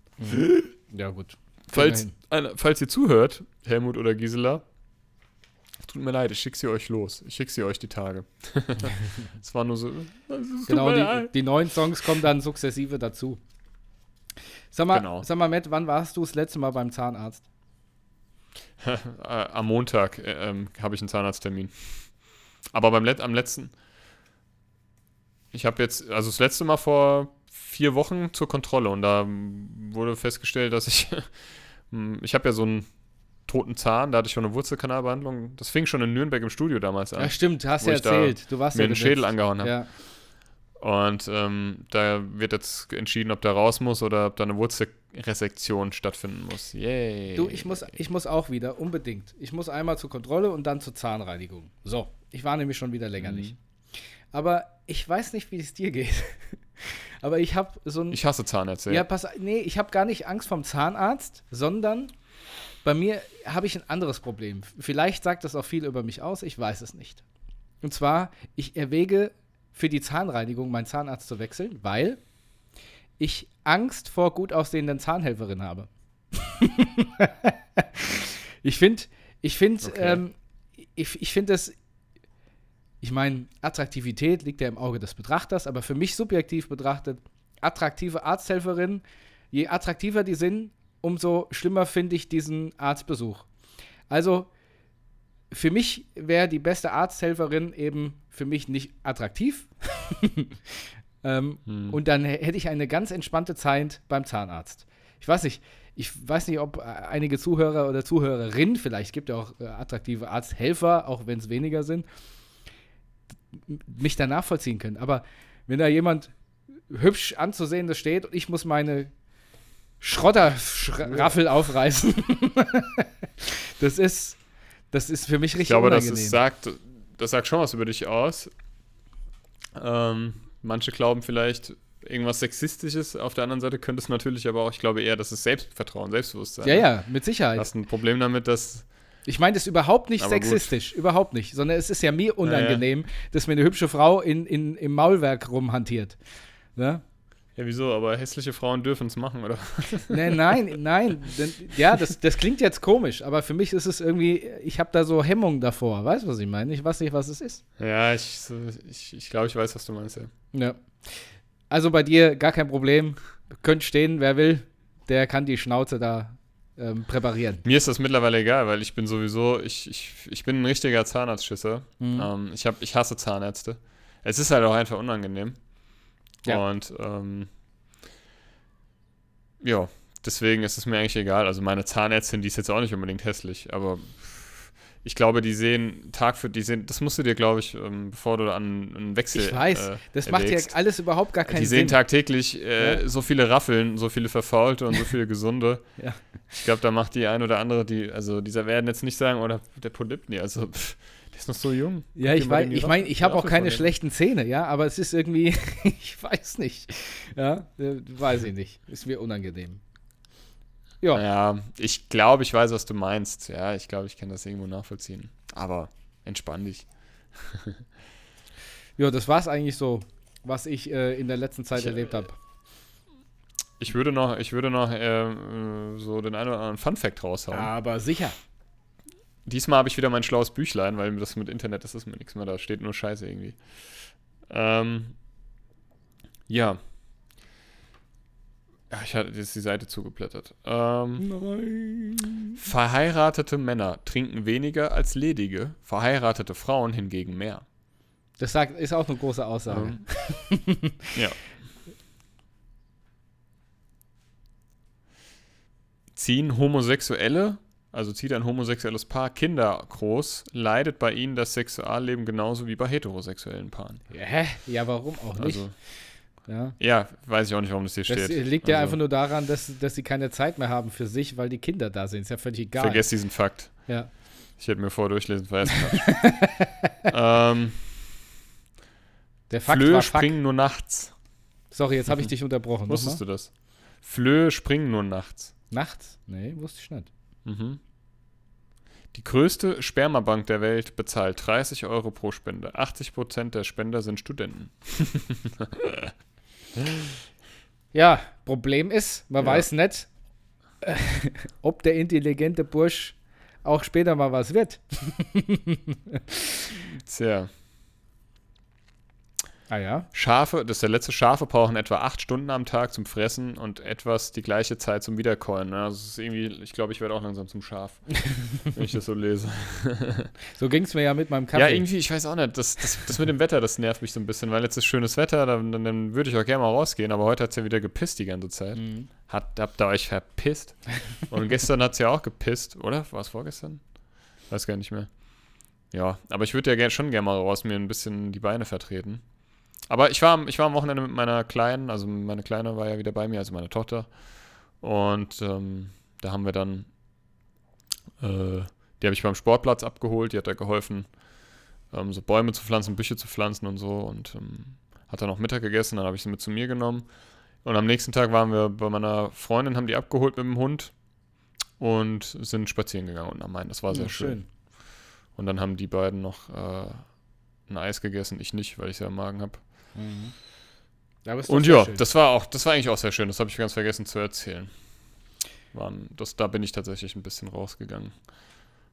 Ja, gut. Falls, einer, falls ihr zuhört, Helmut oder Gisela, tut mir leid, ich schicke sie euch los. Ich schicke sie euch die Tage. Es war nur so. Genau, die, die neuen Songs kommen dann sukzessive dazu. Sag mal, Genau. sag mal, Matt, wann warst du das letzte Mal beim Zahnarzt? Äh, am Montag äh, ähm, habe ich einen Zahnarzttermin. Aber beim Let am letzten. Ich habe jetzt, also das letzte Mal vor vier Wochen zur Kontrolle und da wurde festgestellt, dass ich. mm, ich habe ja so einen toten Zahn, da hatte ich schon eine Wurzelkanalbehandlung. Das fing schon in Nürnberg im Studio damals an. Ja, stimmt, hast Wo ja da erzählt. Du warst mir ja den. Schädel angehauen habe. Ja. Und ähm, da wird jetzt entschieden, ob der raus muss oder ob da eine Wurzelresektion stattfinden muss. Yay. Du, ich muss, ich muss auch wieder, unbedingt. Ich muss einmal zur Kontrolle und dann zur Zahnreinigung. So, ich war nämlich schon wieder länger Mhm. nicht. Aber ich weiß nicht, wie es dir geht. Aber ich habe so ein. Ich hasse Zahnärzte. ja, pass, nee, ich habe gar nicht Angst vom Zahnarzt, sondern bei mir habe ich ein anderes Problem. Vielleicht sagt das auch viel über mich aus, ich weiß es nicht. Und zwar, ich erwäge für die Zahnreinigung meinen Zahnarzt zu wechseln, weil ich Angst vor gut aussehenden Zahnhelferinnen habe. ich finde, ich finde, Okay. ähm, ich, ich finde das, ich meine, Attraktivität liegt ja im Auge des Betrachters, aber für mich subjektiv betrachtet, attraktive Arzthelferinnen, je attraktiver die sind, umso schlimmer finde ich diesen Arztbesuch. Also, für mich wäre die beste Arzthelferin eben für mich nicht attraktiv. ähm, Hm. Und dann hätte ich eine ganz entspannte Zeit beim Zahnarzt. Ich weiß nicht, ich weiß nicht, ob äh, einige Zuhörer oder Zuhörerinnen, vielleicht gibt ja auch äh, attraktive Arzthelfer, auch wenn es weniger sind, mich da nachvollziehen können. Aber wenn da jemand hübsch anzusehendes steht und ich muss meine Schrotterraffel aufreißen, das ist, das ist für mich richtig Ich glaube, das, unangenehm. ist, sagt, das sagt schon was über dich aus. Ähm, manche glauben vielleicht irgendwas Sexistisches. Auf der anderen Seite könnte es natürlich aber auch, ich glaube eher, das ist Selbstvertrauen, Selbstbewusstsein. ja, ja, mit Sicherheit. Du hast ein Problem damit, dass. Ich meine das ist überhaupt nicht Aber gut. sexistisch, überhaupt nicht, sondern es ist ja mir unangenehm, dass mir eine hübsche Frau in, in, im Maulwerk rumhantiert. Ne? Ja, wieso? Aber hässliche Frauen dürfen es machen, oder? Nein, nein. Denn, ja, das, das klingt jetzt komisch, aber für mich ist es irgendwie, ich habe da so Hemmungen davor. Weißt du, was ich meine? Ich weiß nicht, was es ist. Ja, ich, ich, ich glaube, ich weiß, was du meinst, ja. Ja. Also bei dir gar kein Problem. Könnt stehen, wer will, der kann die Schnauze da ähm, präparieren. Mir ist das mittlerweile egal, weil ich bin sowieso, ich, ich, ich bin ein richtiger Zahnarztschisser. Mhm. Ähm, ich, hab, ich hasse Zahnärzte. Es ist halt auch einfach unangenehm. Ja. Und ähm, ja, deswegen ist es mir eigentlich egal. Also meine Zahnärztin, die ist jetzt auch nicht unbedingt hässlich, aber ich glaube, die sehen Tag für, die sehen, das musst du dir, glaube ich, ähm, bevor du an einen Wechsel Ich weiß, äh, das macht ja alles überhaupt gar keinen Die sehen Sinn. tagtäglich äh, Ja. so viele Raffeln, so viele Verfaulte und so viele Gesunde. Ja. Ich glaube, da macht die ein oder andere, die, also dieser werden jetzt nicht sagen, oder der Polyp, nee, also pff, ist noch so jung. Ja, ich den ich meine, ich habe auch keine schlechten Zähne, ja, aber es ist irgendwie, ich weiß nicht. Ja, äh, weiß ich nicht. Ist mir unangenehm. Ja, Ja, ich glaube, ich weiß, was du meinst. Ja, ich glaube, ich kann das irgendwo nachvollziehen. Aber entspann dich. ja, das war's eigentlich so, was ich äh, in der letzten Zeit Ich, erlebt äh, habe. Ich würde noch, ich würde noch äh, äh, so den einen oder anderen Fun-Fact raushauen. Aber sicher. Diesmal habe ich wieder mein schlaues Büchlein, weil das mit Internet, das ist mir nichts mehr, da steht nur Scheiße irgendwie. Ähm, ja. Ja, ich hatte jetzt die Seite zugeblättert. Ähm, Nein. verheiratete Männer trinken weniger als ledige, verheiratete Frauen hingegen mehr. Das sagt, ist auch eine große Aussage. Ähm, ja. Ziehen Homosexuelle, also zieht ein homosexuelles Paar Kinder groß, leidet bei ihnen das Sexualleben genauso wie bei heterosexuellen Paaren. Ja, hä? ja, warum auch nicht? Also, ja. ja, weiß ich auch nicht, warum das hier Das steht. liegt ja also, einfach nur daran, dass, dass sie keine Zeit mehr haben für sich, weil die Kinder da sind. Ist ja völlig egal. Vergesst diesen Fakt. Ja. Ich hätte mir vorher durchlesen, Quatsch. ähm, Der Fakt Flöhe war Fakt. springen nur nachts. Sorry, jetzt habe ich dich unterbrochen. Wusstest du das? Flöhe springen nur nachts. Nachts? Nee, wusste ich nicht. Mhm. Die größte Spermabank der Welt bezahlt 30 Euro pro Spende. 80% der Spender sind Studenten. Ja, Problem ist, man Ja. weiß nicht, ob der intelligente Bursch auch später mal was wird. Tja. Ah ja? Schafe, das ist der letzte, Schafe brauchen etwa 8 Stunden am Tag zum Fressen und etwas die gleiche Zeit zum Wiederkäuen. Ne? Also es ist irgendwie, ich glaube, ich werde auch langsam zum Schaf, wenn ich das so lese. So ging es mir ja mit meinem Kaffee. Ja, irgendwie, ich weiß auch nicht, das, das, das mit dem Wetter, das nervt mich so ein bisschen, weil jetzt ist schönes Wetter, dann, dann, dann würde ich auch gerne mal rausgehen, aber heute hat es ja wieder gepisst die ganze Zeit. Mhm. Hat, habt ihr euch verpisst? Und gestern hat es ja auch gepisst, oder? War es vorgestern? Weiß gar nicht mehr. Ja, aber ich würde ja gern, schon gerne mal raus mir ein bisschen die Beine vertreten. Aber ich war, am- ich war am Wochenende mit meiner Kleinen, also meine Kleine war ja wieder bei mir, also meine Tochter. Und ähm, da haben wir dann, äh, die habe ich beim Sportplatz abgeholt, die hat da geholfen, ähm, so Bäume zu pflanzen, Büsche zu pflanzen und so. Und ähm, hat dann auch Mittag gegessen, dann habe ich sie mit zu mir genommen. Und am nächsten Tag waren wir bei meiner Freundin, haben die abgeholt mit dem Hund und sind spazieren gegangen unten am Main. Das war sehr Ja, schön. Und dann haben die beiden noch äh, ein Eis gegessen, ich nicht, weil ich ja im Magen habe. Mhm. Und ja, schön. das war auch, das war eigentlich auch sehr schön. Das habe ich ganz vergessen zu erzählen. Waren, das, da bin ich tatsächlich ein bisschen rausgegangen.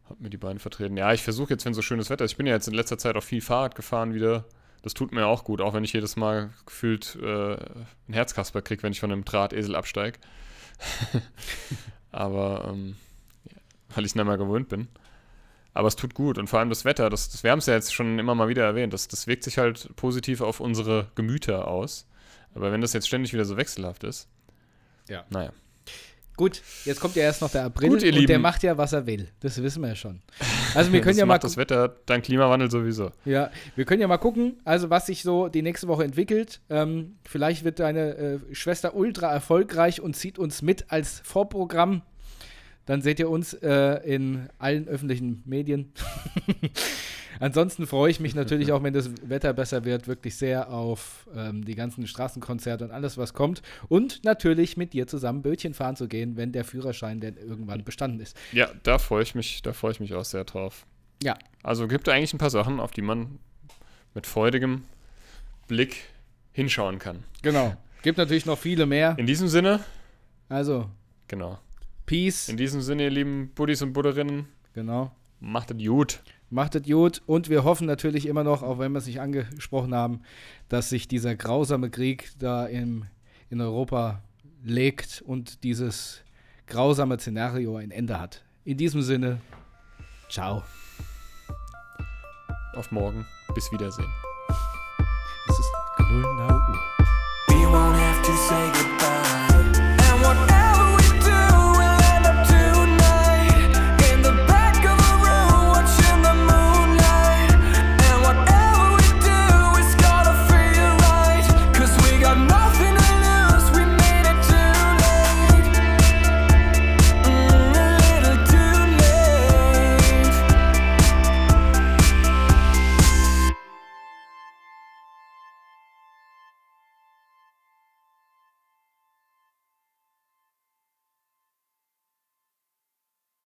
Hab mir die Beine vertreten. Ja, ich versuche jetzt, wenn so schönes Wetter ist. Ich bin ja jetzt in letzter Zeit auch viel Fahrrad gefahren wieder. Das tut mir auch gut, auch wenn ich jedes Mal gefühlt äh, ein Herzkasper kriege, wenn ich von einem Drahtesel absteige. Aber ähm, weil ich es nicht mehr gewöhnt bin. Aber es tut gut und vor allem das Wetter, das, das, wir haben es ja jetzt schon immer mal wieder erwähnt, das, das wirkt sich halt positiv auf unsere Gemüter aus. Aber wenn das jetzt ständig wieder so wechselhaft ist, Ja. naja. Gut, jetzt kommt ja erst noch der April Gut, ihr und der Lieben. macht ja, was er will. Das wissen wir ja schon. Also wir können das ja mal das Wetter, dank Klimawandel sowieso. Ja, wir können ja mal gucken, also was sich so die nächste Woche entwickelt. Ähm, vielleicht wird deine äh, Schwester ultra erfolgreich und zieht uns mit als Vorprogramm. Dann seht ihr uns äh, in allen öffentlichen Medien. Ansonsten freue ich mich natürlich auch, wenn das Wetter besser wird, wirklich sehr auf ähm, die ganzen Straßenkonzerte und alles, was kommt. Und natürlich mit dir zusammen Bötchen fahren zu gehen, wenn der Führerschein denn irgendwann bestanden ist. Ja, da freue ich mich, da freue ich mich auch sehr drauf. Ja. Also gibt eigentlich ein paar Sachen, auf die man mit freudigem Blick hinschauen kann. Genau. Gibt natürlich noch viele mehr. In diesem Sinne, Also, genau. Peace. In diesem Sinne, ihr lieben Buddhis und Buddherinnen, Genau. macht es gut. Macht es gut und wir hoffen natürlich immer noch, auch wenn wir es nicht angesprochen haben, dass sich dieser grausame Krieg da im, in Europa legt und dieses grausame Szenario ein Ende hat. In diesem Sinne, ciao. Auf morgen. Bis Wiedersehen.